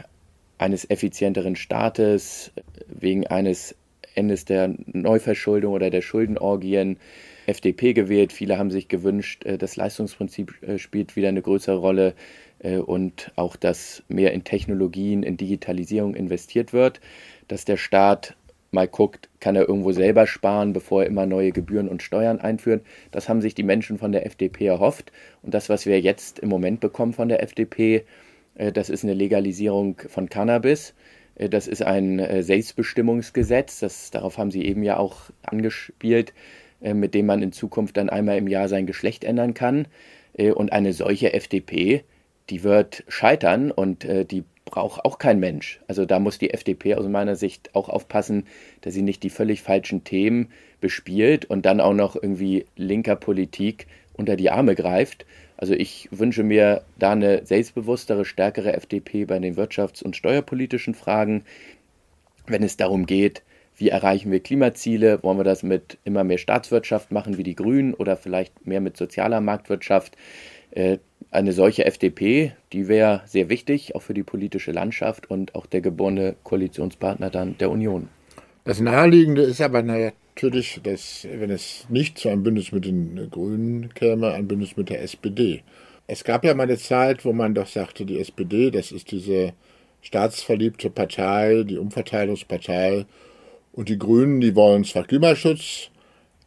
eines effizienteren Staates, wegen eines Endes der Neuverschuldung oder der Schuldenorgien FDP gewählt. Viele haben sich gewünscht, äh, das Leistungsprinzip äh, spielt wieder eine größere Rolle äh, und auch, dass mehr in Technologien, in Digitalisierung investiert wird, dass der Staat mal guckt, kann er irgendwo selber sparen, bevor er immer neue Gebühren und Steuern einführt. Das haben sich die Menschen von der FDP erhofft. Und das, was wir jetzt im Moment bekommen von der FDP, äh, das ist eine Legalisierung von Cannabis. Äh, das ist ein äh, Selbstbestimmungsgesetz. Das, darauf haben Sie eben ja auch angespielt, mit dem man in Zukunft dann einmal im Jahr sein Geschlecht ändern kann. Und eine solche FDP, die wird scheitern und die braucht auch kein Mensch. Also da muss die FDP aus meiner Sicht auch aufpassen, dass sie nicht die völlig falschen Themen bespielt und dann auch noch irgendwie linker Politik unter die Arme greift. Also ich wünsche mir da eine selbstbewusstere, stärkere FDP bei den wirtschafts- und steuerpolitischen Fragen, wenn es darum geht, wie erreichen wir Klimaziele? Wollen wir das mit immer mehr Staatswirtschaft machen wie die Grünen oder vielleicht mehr mit sozialer Marktwirtschaft? Eine solche FDP, die wäre sehr wichtig, auch für die politische Landschaft und auch der geborene Koalitionspartner dann der Union. Das Naheliegende ist aber natürlich, dass, wenn es nicht zu einem Bündnis mit den Grünen käme, ein Bündnis mit der SPD. Es gab ja mal eine Zeit, wo man doch sagte, die SPD, das ist diese staatsverliebte Partei, die Umverteilungspartei. Und die Grünen, die wollen zwar Klimaschutz,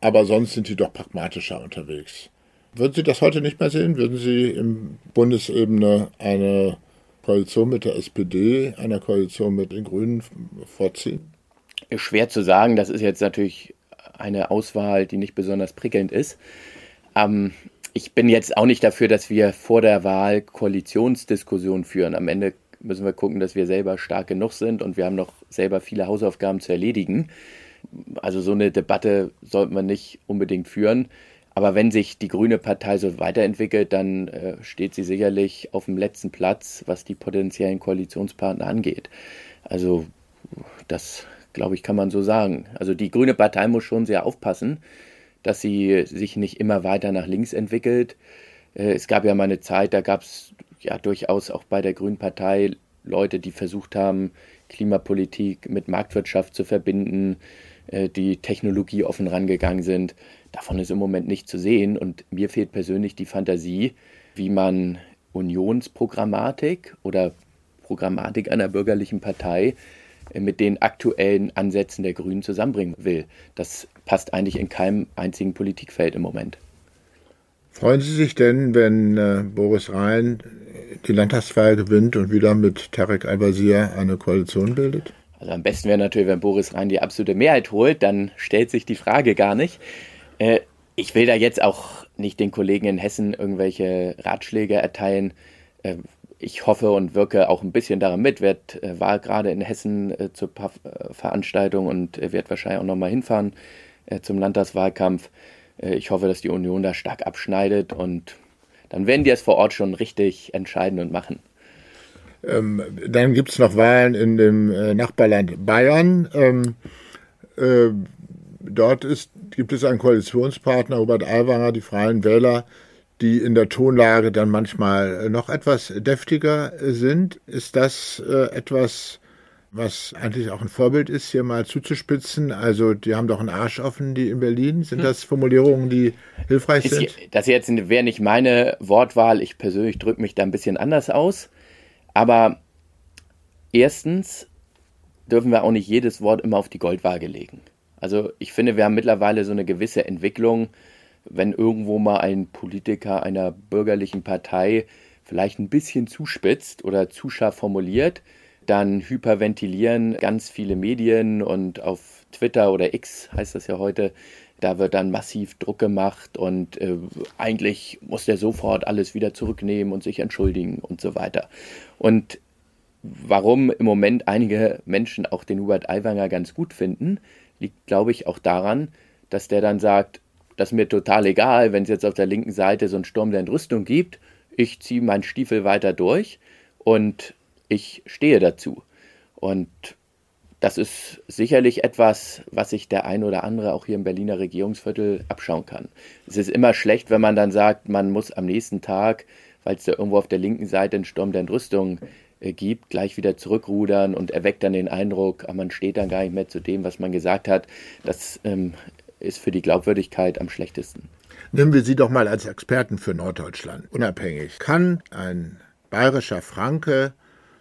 aber sonst sind die doch pragmatischer unterwegs. Würden Sie das heute nicht mehr sehen? Würden Sie im Bundesebene eine Koalition mit der SPD, einer Koalition mit den Grünen vorziehen? Schwer zu sagen. Das ist jetzt natürlich eine Auswahl, die nicht besonders prickelnd ist. Ähm, ich bin jetzt auch nicht dafür, dass wir vor der Wahl Koalitionsdiskussionen führen. Am Ende müssen wir gucken, dass wir selber stark genug sind und wir haben noch selber viele Hausaufgaben zu erledigen. Also so eine Debatte sollte man nicht unbedingt führen. Aber wenn sich die Grüne Partei so weiterentwickelt, dann äh, steht sie sicherlich auf dem letzten Platz, was die potenziellen Koalitionspartner angeht. Also das, glaube ich, kann man so sagen. Also die Grüne Partei muss schon sehr aufpassen, dass sie sich nicht immer weiter nach links entwickelt. Äh, es gab ja mal eine Zeit, da gab es ja durchaus auch bei der Grünen Partei Leute, die versucht haben, Klimapolitik mit Marktwirtschaft zu verbinden, äh, die Technologie offen rangegangen sind. Davon ist im Moment nicht zu sehen und mir fehlt persönlich die Fantasie, wie man Unionsprogrammatik oder Programmatik einer bürgerlichen Partei äh, mit den aktuellen Ansätzen der Grünen zusammenbringen will. Das passt eigentlich in keinem einzigen Politikfeld im Moment. Freuen Sie sich denn, wenn äh, Boris Rhein die Landtagswahl gewinnt und wieder mit Tarek Al-Wazir eine Koalition bildet? Also am besten wäre natürlich, wenn Boris Rhein die absolute Mehrheit holt, dann stellt sich die Frage gar nicht. Ich will da jetzt auch nicht den Kollegen in Hessen irgendwelche Ratschläge erteilen. Äh, ich hoffe und wirke auch ein bisschen daran mit. Werd, äh, war gerade in Hessen äh, zur Veranstaltung und werde wahrscheinlich auch nochmal hinfahren zum Landtagswahlkampf. Ich hoffe, dass die Union da stark abschneidet und dann werden die es vor Ort schon richtig entscheiden und machen. Ähm, dann gibt es noch Wahlen in dem Nachbarland Bayern. Ähm, äh, dort ist, gibt es einen Koalitionspartner, Robert Aiwanger, die Freien Wähler, die in der Tonlage dann manchmal noch etwas deftiger sind. Ist das äh, etwas, was eigentlich auch ein Vorbild ist, hier mal zuzuspitzen. Also die haben doch einen Arsch offen, die in Berlin. Sind hm. das Formulierungen, die hilfreich ist, sind? Das jetzt wäre nicht meine Wortwahl. Ich persönlich drücke mich da ein bisschen anders aus. Aber erstens dürfen wir auch nicht jedes Wort immer auf die Goldwaage legen. Also ich finde, wir haben mittlerweile so eine gewisse Entwicklung, wenn irgendwo mal ein Politiker einer bürgerlichen Partei vielleicht ein bisschen zuspitzt oder zu scharf formuliert, dann hyperventilieren ganz viele Medien und auf Twitter oder X heißt das ja heute, da wird dann massiv Druck gemacht und äh, eigentlich muss der sofort alles wieder zurücknehmen und sich entschuldigen und so weiter. Und warum im Moment einige Menschen auch den Hubert Aiwanger ganz gut finden, liegt, glaube ich, auch daran, dass der dann sagt, das ist mir total egal, wenn es jetzt auf der linken Seite so einen Sturm der Entrüstung gibt, ich ziehe meinen Stiefel weiter durch und ich stehe dazu. Und das ist sicherlich etwas, was sich der ein oder andere auch hier im Berliner Regierungsviertel abschauen kann. Es ist immer schlecht, wenn man dann sagt, man muss am nächsten Tag, weil es da irgendwo auf der linken Seite einen Sturm der Entrüstung gibt, gleich wieder zurückrudern und erweckt dann den Eindruck, man steht dann gar nicht mehr zu dem, was man gesagt hat. Das ähm, ist für die Glaubwürdigkeit am schlechtesten. Nehmen wir Sie doch mal als Experten für Norddeutschland unabhängig. Kann ein bayerischer Franke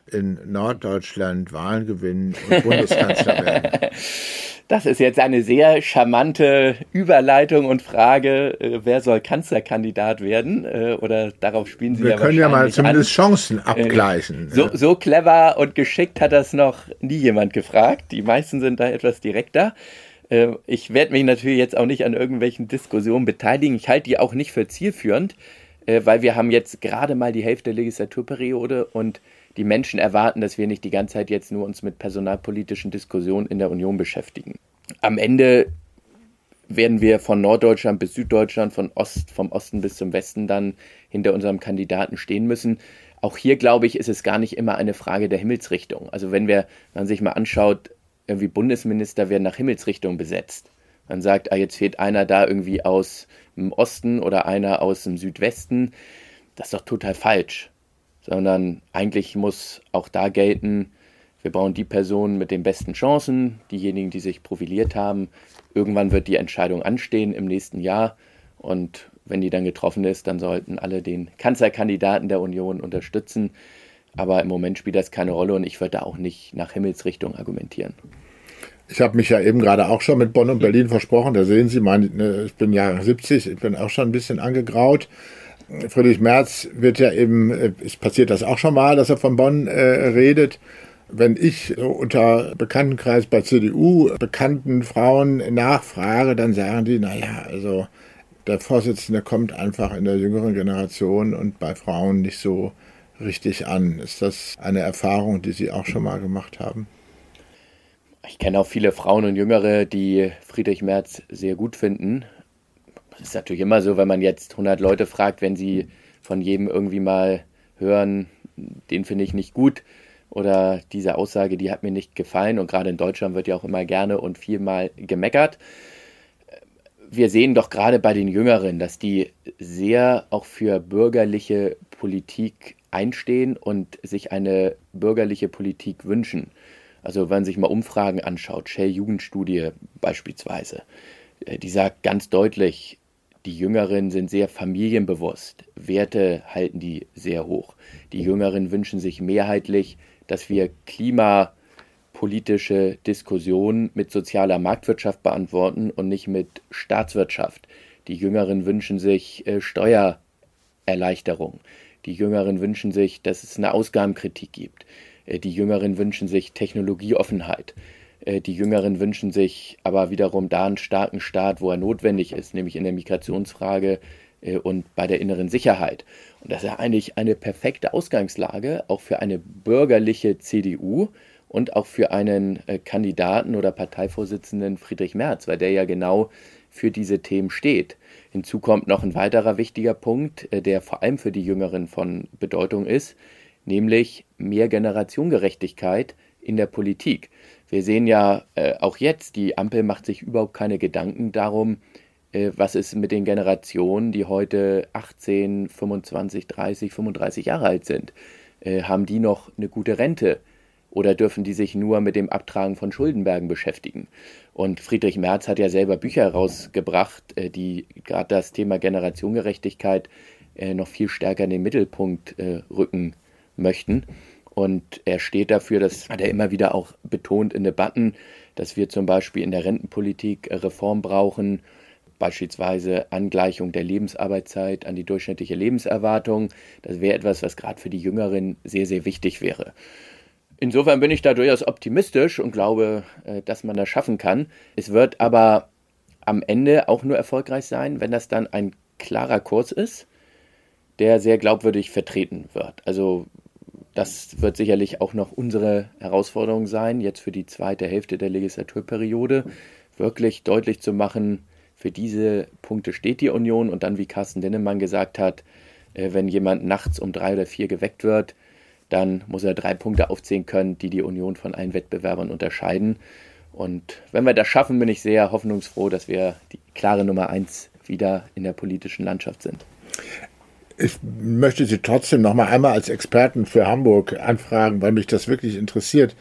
in Norddeutschland Wahlen gewinnen und Bundeskanzler werden? Das ist jetzt eine sehr charmante Überleitung und Frage, äh, wer soll Kanzlerkandidat werden? Äh, oder darauf spielen Sie Wir ja können ja mal zumindest an. Chancen äh, abgleichen. So, so clever und geschickt hat das noch nie jemand gefragt. Die meisten sind da etwas direkter. Ich werde mich natürlich jetzt auch nicht an irgendwelchen Diskussionen beteiligen. Ich halte die auch nicht für zielführend, weil wir haben jetzt gerade mal die Hälfte der Legislaturperiode und die Menschen erwarten, dass wir nicht die ganze Zeit jetzt nur uns mit personalpolitischen Diskussionen in der Union beschäftigen. Am Ende werden wir von Norddeutschland bis Süddeutschland, von Ost, vom Osten bis zum Westen dann hinter unserem Kandidaten stehen müssen. Auch hier, glaube ich, ist es gar nicht immer eine Frage der Himmelsrichtung. Also wenn wir, man sich mal anschaut, irgendwie Bundesminister werden nach Himmelsrichtung besetzt. Man sagt, ah, jetzt fehlt einer da irgendwie aus dem Osten oder einer aus dem Südwesten. Das ist doch total falsch sondern eigentlich muss auch da gelten, wir brauchen die Personen mit den besten Chancen, diejenigen, die sich profiliert haben. Irgendwann wird die Entscheidung anstehen im nächsten Jahr und wenn die dann getroffen ist, dann sollten alle den Kanzlerkandidaten der Union unterstützen. Aber im Moment spielt das keine Rolle und ich würde da auch nicht nach Himmelsrichtung argumentieren. Ich habe mich ja eben gerade auch schon mit Bonn und Berlin versprochen. Da sehen Sie, mein, ne, ich bin ja 70, ich bin auch schon ein bisschen angegraut. Friedrich Merz wird ja eben, äh, es passiert das auch schon mal, dass er von Bonn äh, redet. Wenn ich so unter Bekanntenkreis bei CDU bekannten Frauen nachfrage, dann sagen die, naja, also der Vorsitzende kommt einfach in der jüngeren Generation und bei Frauen nicht so richtig an. Ist das eine Erfahrung, die Sie auch schon mal gemacht haben? Ich kenne auch viele Frauen und Jüngere, die Friedrich Merz sehr gut finden Das ist natürlich immer so, wenn man jetzt 100 Leute fragt, wenn sie von jedem irgendwie mal hören, den finde ich nicht gut oder diese Aussage, die hat mir nicht gefallen und gerade in Deutschland wird ja auch immer gerne und viel mal gemeckert. Wir sehen doch gerade bei den Jüngeren, dass die sehr auch für bürgerliche Politik einstehen und sich eine bürgerliche Politik wünschen. Also wenn man sich mal Umfragen anschaut, Shell Jugendstudie beispielsweise, äh, die sagt ganz deutlich, die Jüngeren sind sehr familienbewusst. Werte halten die sehr hoch. Die Jüngeren wünschen sich mehrheitlich, dass wir klimapolitische Diskussionen mit sozialer Marktwirtschaft beantworten und nicht mit Staatswirtschaft. Die Jüngeren wünschen sich äh, Steuererleichterung. Die Jüngeren wünschen sich, dass es eine Ausgabenkritik gibt. Äh, die Jüngeren wünschen sich Technologieoffenheit. Äh, die Jüngeren wünschen sich aber wiederum da einen starken Staat, wo er notwendig ist, nämlich in der Migrationsfrage äh, und bei der inneren Sicherheit. Und das ist ja eigentlich eine perfekte Ausgangslage, auch für eine bürgerliche CDU und auch für einen Kandidaten oder Parteivorsitzenden Friedrich Merz, weil der ja genau für diese Themen steht. Hinzu kommt noch ein weiterer wichtiger Punkt, der vor allem für die Jüngeren von Bedeutung ist nämlich mehr Generationengerechtigkeit in der Politik. Wir sehen ja äh, auch jetzt, die Ampel macht sich überhaupt keine Gedanken darum, äh, was ist mit den Generationen, die heute 18, 25, 30, 35 Jahre alt sind. Äh, haben die noch eine gute Rente? Oder dürfen die sich nur mit dem Abtragen von Schuldenbergen beschäftigen? Und Friedrich Merz hat ja selber Bücher herausgebracht, äh, die gerade das Thema Generationengerechtigkeit äh, noch viel stärker in den Mittelpunkt äh, rücken möchten. Und er steht dafür, das hat er immer wieder auch betont in Debatten, dass wir zum Beispiel in der Rentenpolitik Reform brauchen, beispielsweise Angleichung der Lebensarbeitszeit an die durchschnittliche Lebenserwartung. Das wäre etwas, was gerade für die Jüngeren sehr, sehr wichtig wäre. Insofern bin ich da durchaus optimistisch und glaube, äh, dass man das schaffen kann. Es wird aber am Ende auch nur erfolgreich sein, wenn das dann ein klarer Kurs ist, der sehr glaubwürdig vertreten wird. Also das wird sicherlich auch noch unsere Herausforderung sein, jetzt für die zweite Hälfte der Legislaturperiode, wirklich deutlich zu machen, für diese Punkte steht die Union und dann, wie Carsten Dennemann gesagt hat, äh, wenn jemand nachts um drei oder vier geweckt wird, dann muss er drei Punkte aufzählen können, die die Union von allen Wettbewerbern unterscheiden. Und wenn wir das schaffen, bin ich sehr hoffnungsfroh, dass wir die klare Nummer eins wieder in der politischen Landschaft sind. Ich möchte Sie trotzdem noch mal einmal als Experten für Hamburg anfragen, weil mich das wirklich interessiert.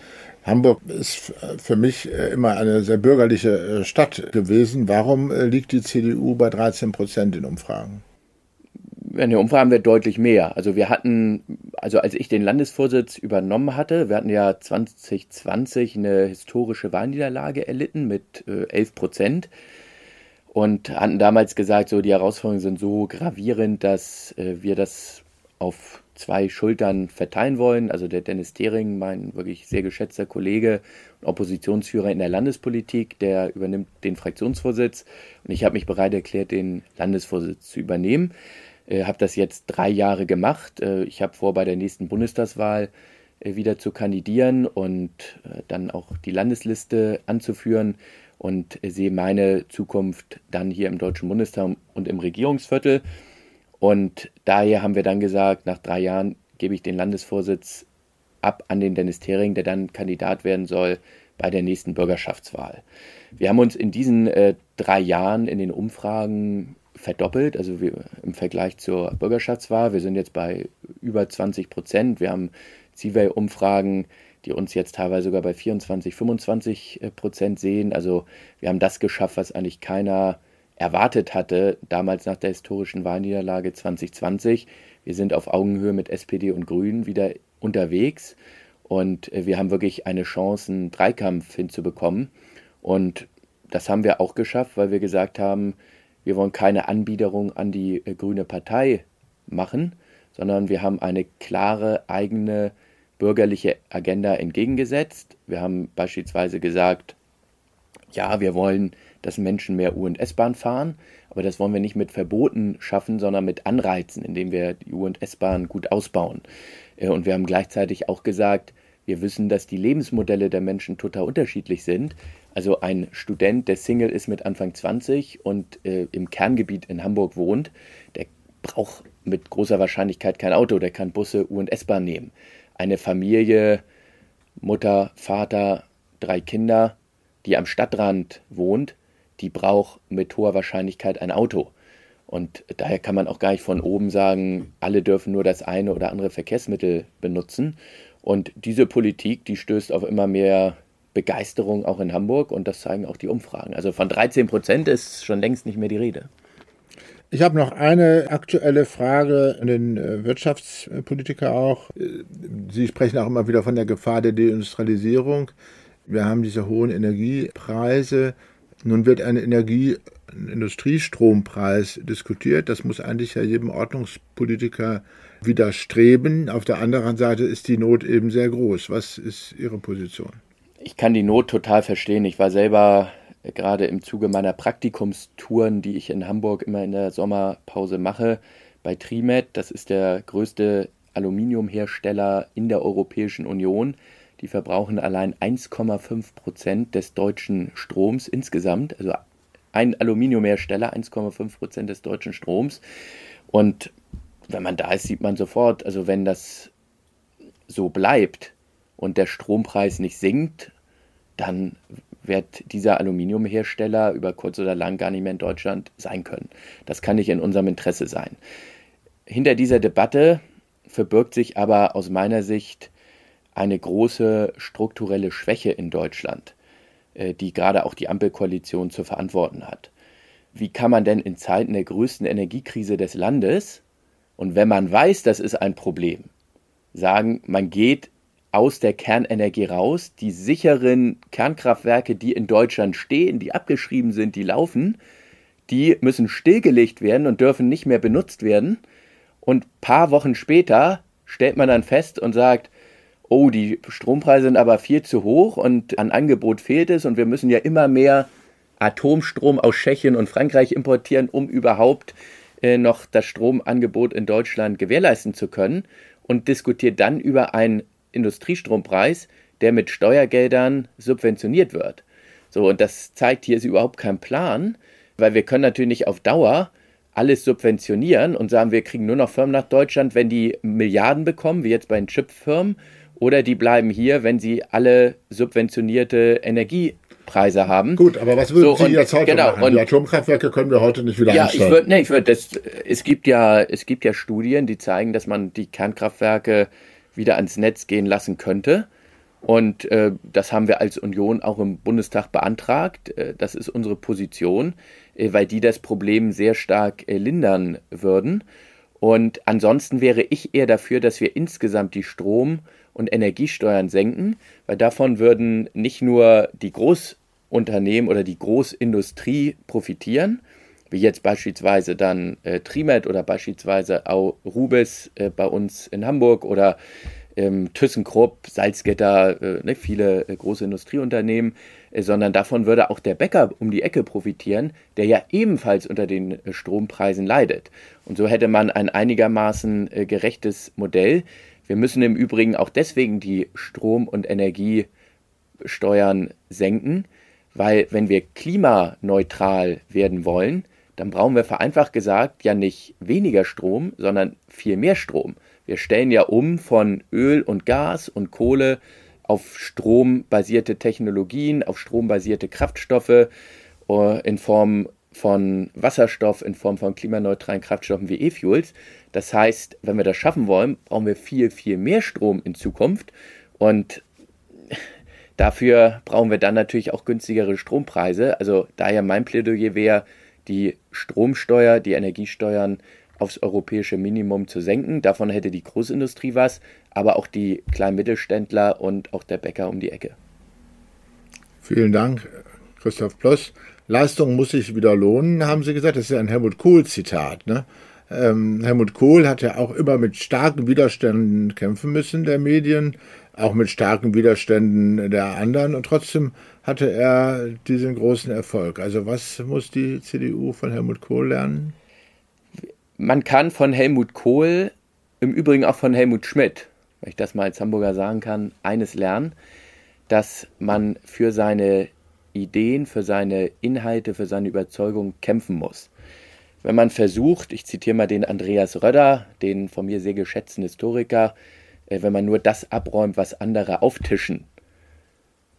Hamburg ist für mich äh, immer eine sehr bürgerliche äh, Stadt gewesen. Warum äh, liegt die CDU bei 13 Prozent in Umfragen? In den Umfragen haben wir deutlich mehr. Also wir hatten, also als ich den Landesvorsitz übernommen hatte, wir hatten ja 2020 eine historische Wahlniederlage erlitten mit 11 Prozent und hatten damals gesagt, so die Herausforderungen sind so gravierend, dass äh, wir das auf zwei Schultern verteilen wollen. Also der Dennis Thering, mein wirklich sehr geschätzter Kollege und Oppositionsführer in der Landespolitik, der übernimmt den Fraktionsvorsitz und ich habe mich bereit erklärt, den Landesvorsitz zu übernehmen. Äh, habe das jetzt drei Jahre gemacht. Äh, ich habe vor, bei der nächsten Bundestagswahl äh, wieder zu kandidieren und äh, dann auch die Landesliste anzuführen und sehe meine Zukunft dann hier im Deutschen Bundestag und im Regierungsviertel. Und daher haben wir dann gesagt, nach drei Jahren gebe ich den Landesvorsitz ab an den Dennis Thering, der dann Kandidat werden soll bei der nächsten Bürgerschaftswahl. Wir haben uns in diesen äh, drei Jahren in den Umfragen verdoppelt, also wir, im Vergleich zur Bürgerschaftswahl. Wir sind jetzt bei über 20 Prozent. Wir haben Zielway-Umfragen die uns jetzt teilweise sogar bei 24, 25 äh, Prozent sehen. Also wir haben das geschafft, was eigentlich keiner erwartet hatte, damals nach der historischen Wahlniederlage 2020. Wir sind auf Augenhöhe mit SPD und Grünen wieder unterwegs und äh, wir haben wirklich eine Chance, einen Dreikampf hinzubekommen. Und das haben wir auch geschafft, weil wir gesagt haben, wir wollen keine Anbiederung an die äh, Grüne Partei machen, sondern wir haben eine klare eigene bürgerliche Agenda entgegengesetzt. Wir haben beispielsweise gesagt, ja, wir wollen, dass Menschen mehr U- und S-Bahn fahren, aber das wollen wir nicht mit Verboten schaffen, sondern mit Anreizen, indem wir die U- und S-Bahn gut ausbauen. Äh, und wir haben gleichzeitig auch gesagt, wir wissen, dass die Lebensmodelle der Menschen total unterschiedlich sind Also ein Student, der Single ist mit Anfang 20 und äh, im Kerngebiet in Hamburg wohnt, der braucht mit großer Wahrscheinlichkeit kein Auto, der kann Busse, U- und S-Bahn nehmen. Eine Familie, Mutter, Vater, drei Kinder, die am Stadtrand wohnt, die braucht mit hoher Wahrscheinlichkeit ein Auto. Und daher kann man auch gar nicht von oben sagen, alle dürfen nur das eine oder andere Verkehrsmittel benutzen. Und diese Politik, die stößt auf immer mehr Begeisterung auch in Hamburg und das zeigen auch die Umfragen. Also von 13 Prozent ist schon längst nicht mehr die Rede. Ich habe noch eine aktuelle Frage an den äh, Wirtschaftspolitiker auch. Äh, Sie sprechen auch immer wieder von der Gefahr der Deindustrialisierung. Wir haben diese hohen Energiepreise. Nun wird ein Energie ein Industriestrompreis diskutiert. Das muss eigentlich ja jedem Ordnungspolitiker widerstreben. Auf der anderen Seite ist die Not eben sehr groß. Was ist Ihre Position? Ich kann die Not total verstehen. Ich war selber gerade im Zuge meiner Praktikumstouren, die ich in Hamburg immer in der Sommerpause mache, bei Trimet. Das ist der größte Aluminiumhersteller in der Europäischen Union. Die verbrauchen allein 1,5 Prozent des deutschen Stroms insgesamt. Also ein Aluminiumhersteller, 1,5 Prozent des deutschen Stroms. Und wenn man da ist, sieht man sofort, also wenn das so bleibt und der Strompreis nicht sinkt, dann wird dieser Aluminiumhersteller über kurz oder lang gar nicht mehr in Deutschland sein können. Das kann nicht in unserem Interesse sein. Hinter dieser Debatte verbirgt sich aber aus meiner Sicht eine große strukturelle Schwäche in Deutschland, äh, die gerade auch die Ampelkoalition zu verantworten hat. Wie kann man denn in Zeiten der größten Energiekrise des Landes, und wenn man weiß, das ist ein Problem, sagen, man geht aus der Kernenergie raus, die sicheren Kernkraftwerke, die in Deutschland stehen, die abgeschrieben sind, die laufen, die müssen stillgelegt werden und dürfen nicht mehr benutzt werden. Und paar Wochen später stellt man dann fest und sagt, oh, die Strompreise sind aber viel zu hoch und an Angebot fehlt es und wir müssen ja immer mehr Atomstrom aus Tschechien und Frankreich importieren, um überhaupt äh, noch das Stromangebot in Deutschland gewährleisten zu können und diskutiert dann über einen Industriestrompreis, der mit Steuergeldern subventioniert wird. So, und das zeigt, hier ist überhaupt kein Plan, weil wir können natürlich nicht auf Dauer alles subventionieren und sagen, wir kriegen nur noch Firmen nach Deutschland, wenn die Milliarden bekommen, wie jetzt bei den Chipfirmen, oder die bleiben hier, wenn sie alle subventionierte Energiepreise haben. Gut, aber was würden so, Sie jetzt heute genau, machen? Und, die Atomkraftwerke können wir heute nicht wieder ja, einstellen. Ich würd, nee, ich würd, das, es, gibt ja, es gibt ja Studien, die zeigen, dass man die Kernkraftwerke wieder ans Netz gehen lassen könnte. Und äh, das haben wir als Union auch im Bundestag beantragt. Äh, das ist unsere Position, äh, weil die das Problem sehr stark äh, lindern würden. Und ansonsten wäre ich eher dafür, dass wir insgesamt die Strom- und Energiesteuern senken, weil davon würden nicht nur die Großunternehmen oder die Großindustrie profitieren, wie jetzt beispielsweise dann äh, Trimet oder beispielsweise auch Rubis äh, bei uns in Hamburg oder ähm, ThyssenKrupp, Salzgitter, äh, ne, viele äh, große Industrieunternehmen, äh, sondern davon würde auch der Bäcker um die Ecke profitieren, der ja ebenfalls unter den äh, Strompreisen leidet. Und so hätte man ein einigermaßen gerechtes Modell. Wir müssen im Übrigen auch deswegen die Strom- und Energiesteuern senken, weil wenn wir klimaneutral werden wollen, dann brauchen wir vereinfacht gesagt ja nicht weniger Strom, sondern viel mehr Strom. Wir stellen ja um von Öl und Gas und Kohle auf strombasierte Technologien, auf strombasierte Kraftstoffe äh, in Form von Wasserstoff, in Form von klimaneutralen Kraftstoffen wie E-Fuels. Das heißt, wenn wir das schaffen wollen, brauchen wir viel, viel mehr Strom in Zukunft. Und dafür brauchen wir dann natürlich auch günstigere Strompreise. Also daher mein Plädoyer wäre, die Stromsteuer, die Energiesteuern aufs europäische Minimum zu senken. Davon hätte die Großindustrie was, aber auch die kleinen Mittelständler und auch der Bäcker um die Ecke. Vielen Dank, Christoph Ploss. Leistung muss sich wieder lohnen, haben Sie gesagt. Das ist ja ein Helmut Kohl-Zitat. Ne? Ähm, Helmut Kohl hat ja auch immer mit starken Widerständen kämpfen müssen der Medien, auch mit starken Widerständen der anderen. Und trotzdem hatte er diesen großen Erfolg. Also was muss die CDU von Helmut Kohl lernen? Man kann von Helmut Kohl, im Übrigen auch von Helmut Schmidt, wenn ich das mal als Hamburger sagen kann, eines lernen, dass man für seine Ideen, für seine Inhalte, für seine Überzeugung kämpfen muss. Wenn man versucht, ich zitiere mal den Andreas Röder, den von mir sehr geschätzten Historiker, wenn man nur das abräumt, was andere auftischen,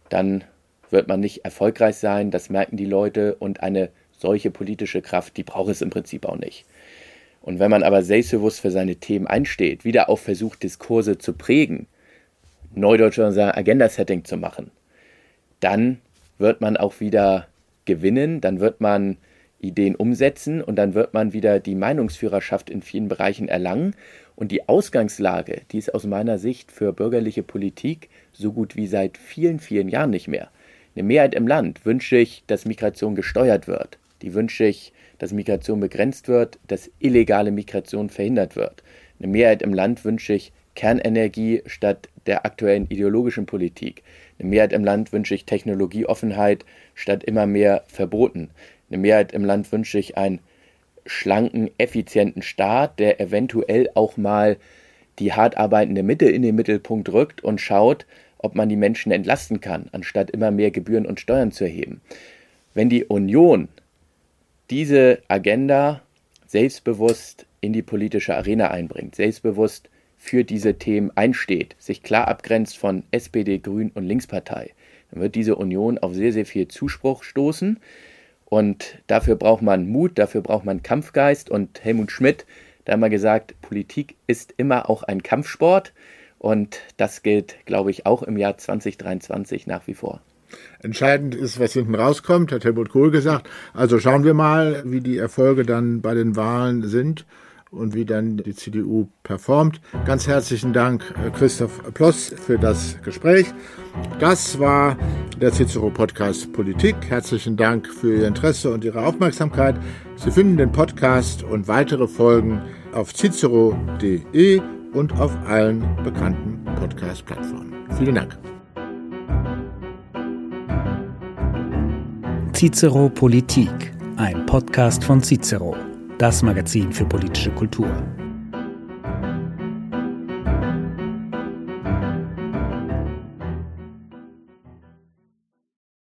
dann wird man nicht erfolgreich sein, das merken die Leute und eine solche politische Kraft, die braucht es im Prinzip auch nicht. Und wenn man aber selbstbewusst für seine Themen einsteht, wieder auch versucht, Diskurse zu prägen, Neudeutsch unser Agenda-Setting zu machen, dann wird man auch wieder gewinnen, dann wird man Ideen umsetzen und dann wird man wieder die Meinungsführerschaft in vielen Bereichen erlangen. Und die Ausgangslage, die ist aus meiner Sicht für bürgerliche Politik so gut wie seit vielen, vielen Jahren nicht mehr. Eine Mehrheit im Land wünsche ich, dass Migration gesteuert wird. Die wünsche ich, dass Migration begrenzt wird, dass illegale Migration verhindert wird. Eine Mehrheit im Land wünsche ich Kernenergie statt der aktuellen ideologischen Politik. Eine Mehrheit im Land wünsche ich Technologieoffenheit statt immer mehr Verboten. Eine Mehrheit im Land wünsche ich einen schlanken, effizienten Staat, der eventuell auch mal die hart arbeitende Mitte in den Mittelpunkt rückt und schaut, ob man die Menschen entlasten kann, anstatt immer mehr Gebühren und Steuern zu erheben. Wenn die Union diese Agenda selbstbewusst in die politische Arena einbringt, selbstbewusst für diese Themen einsteht, sich klar abgrenzt von SPD, Grün und Linkspartei, dann wird diese Union auf sehr, sehr viel Zuspruch stoßen. Und dafür braucht man Mut, dafür braucht man Kampfgeist. Und Helmut Schmidt, da hat mal gesagt, Politik ist immer auch ein Kampfsport. Und das gilt, glaube ich, auch im Jahr 2023 nach wie vor. Entscheidend ist, was hinten rauskommt, hat Helmut Kohl gesagt. Also schauen wir mal, wie die Erfolge dann bei den Wahlen sind und wie dann die CDU performt. Ganz herzlichen Dank, äh, Christoph Ploss, für das Gespräch. Das war der Cicero Podcast Politik. Herzlichen Dank für Ihr Interesse und Ihre Aufmerksamkeit. Sie finden den Podcast und weitere Folgen auf cicero.de und auf allen bekannten Podcast-Plattformen. Vielen Dank. Cicero Politik, ein Podcast von Cicero das Magazin für politische Kultur.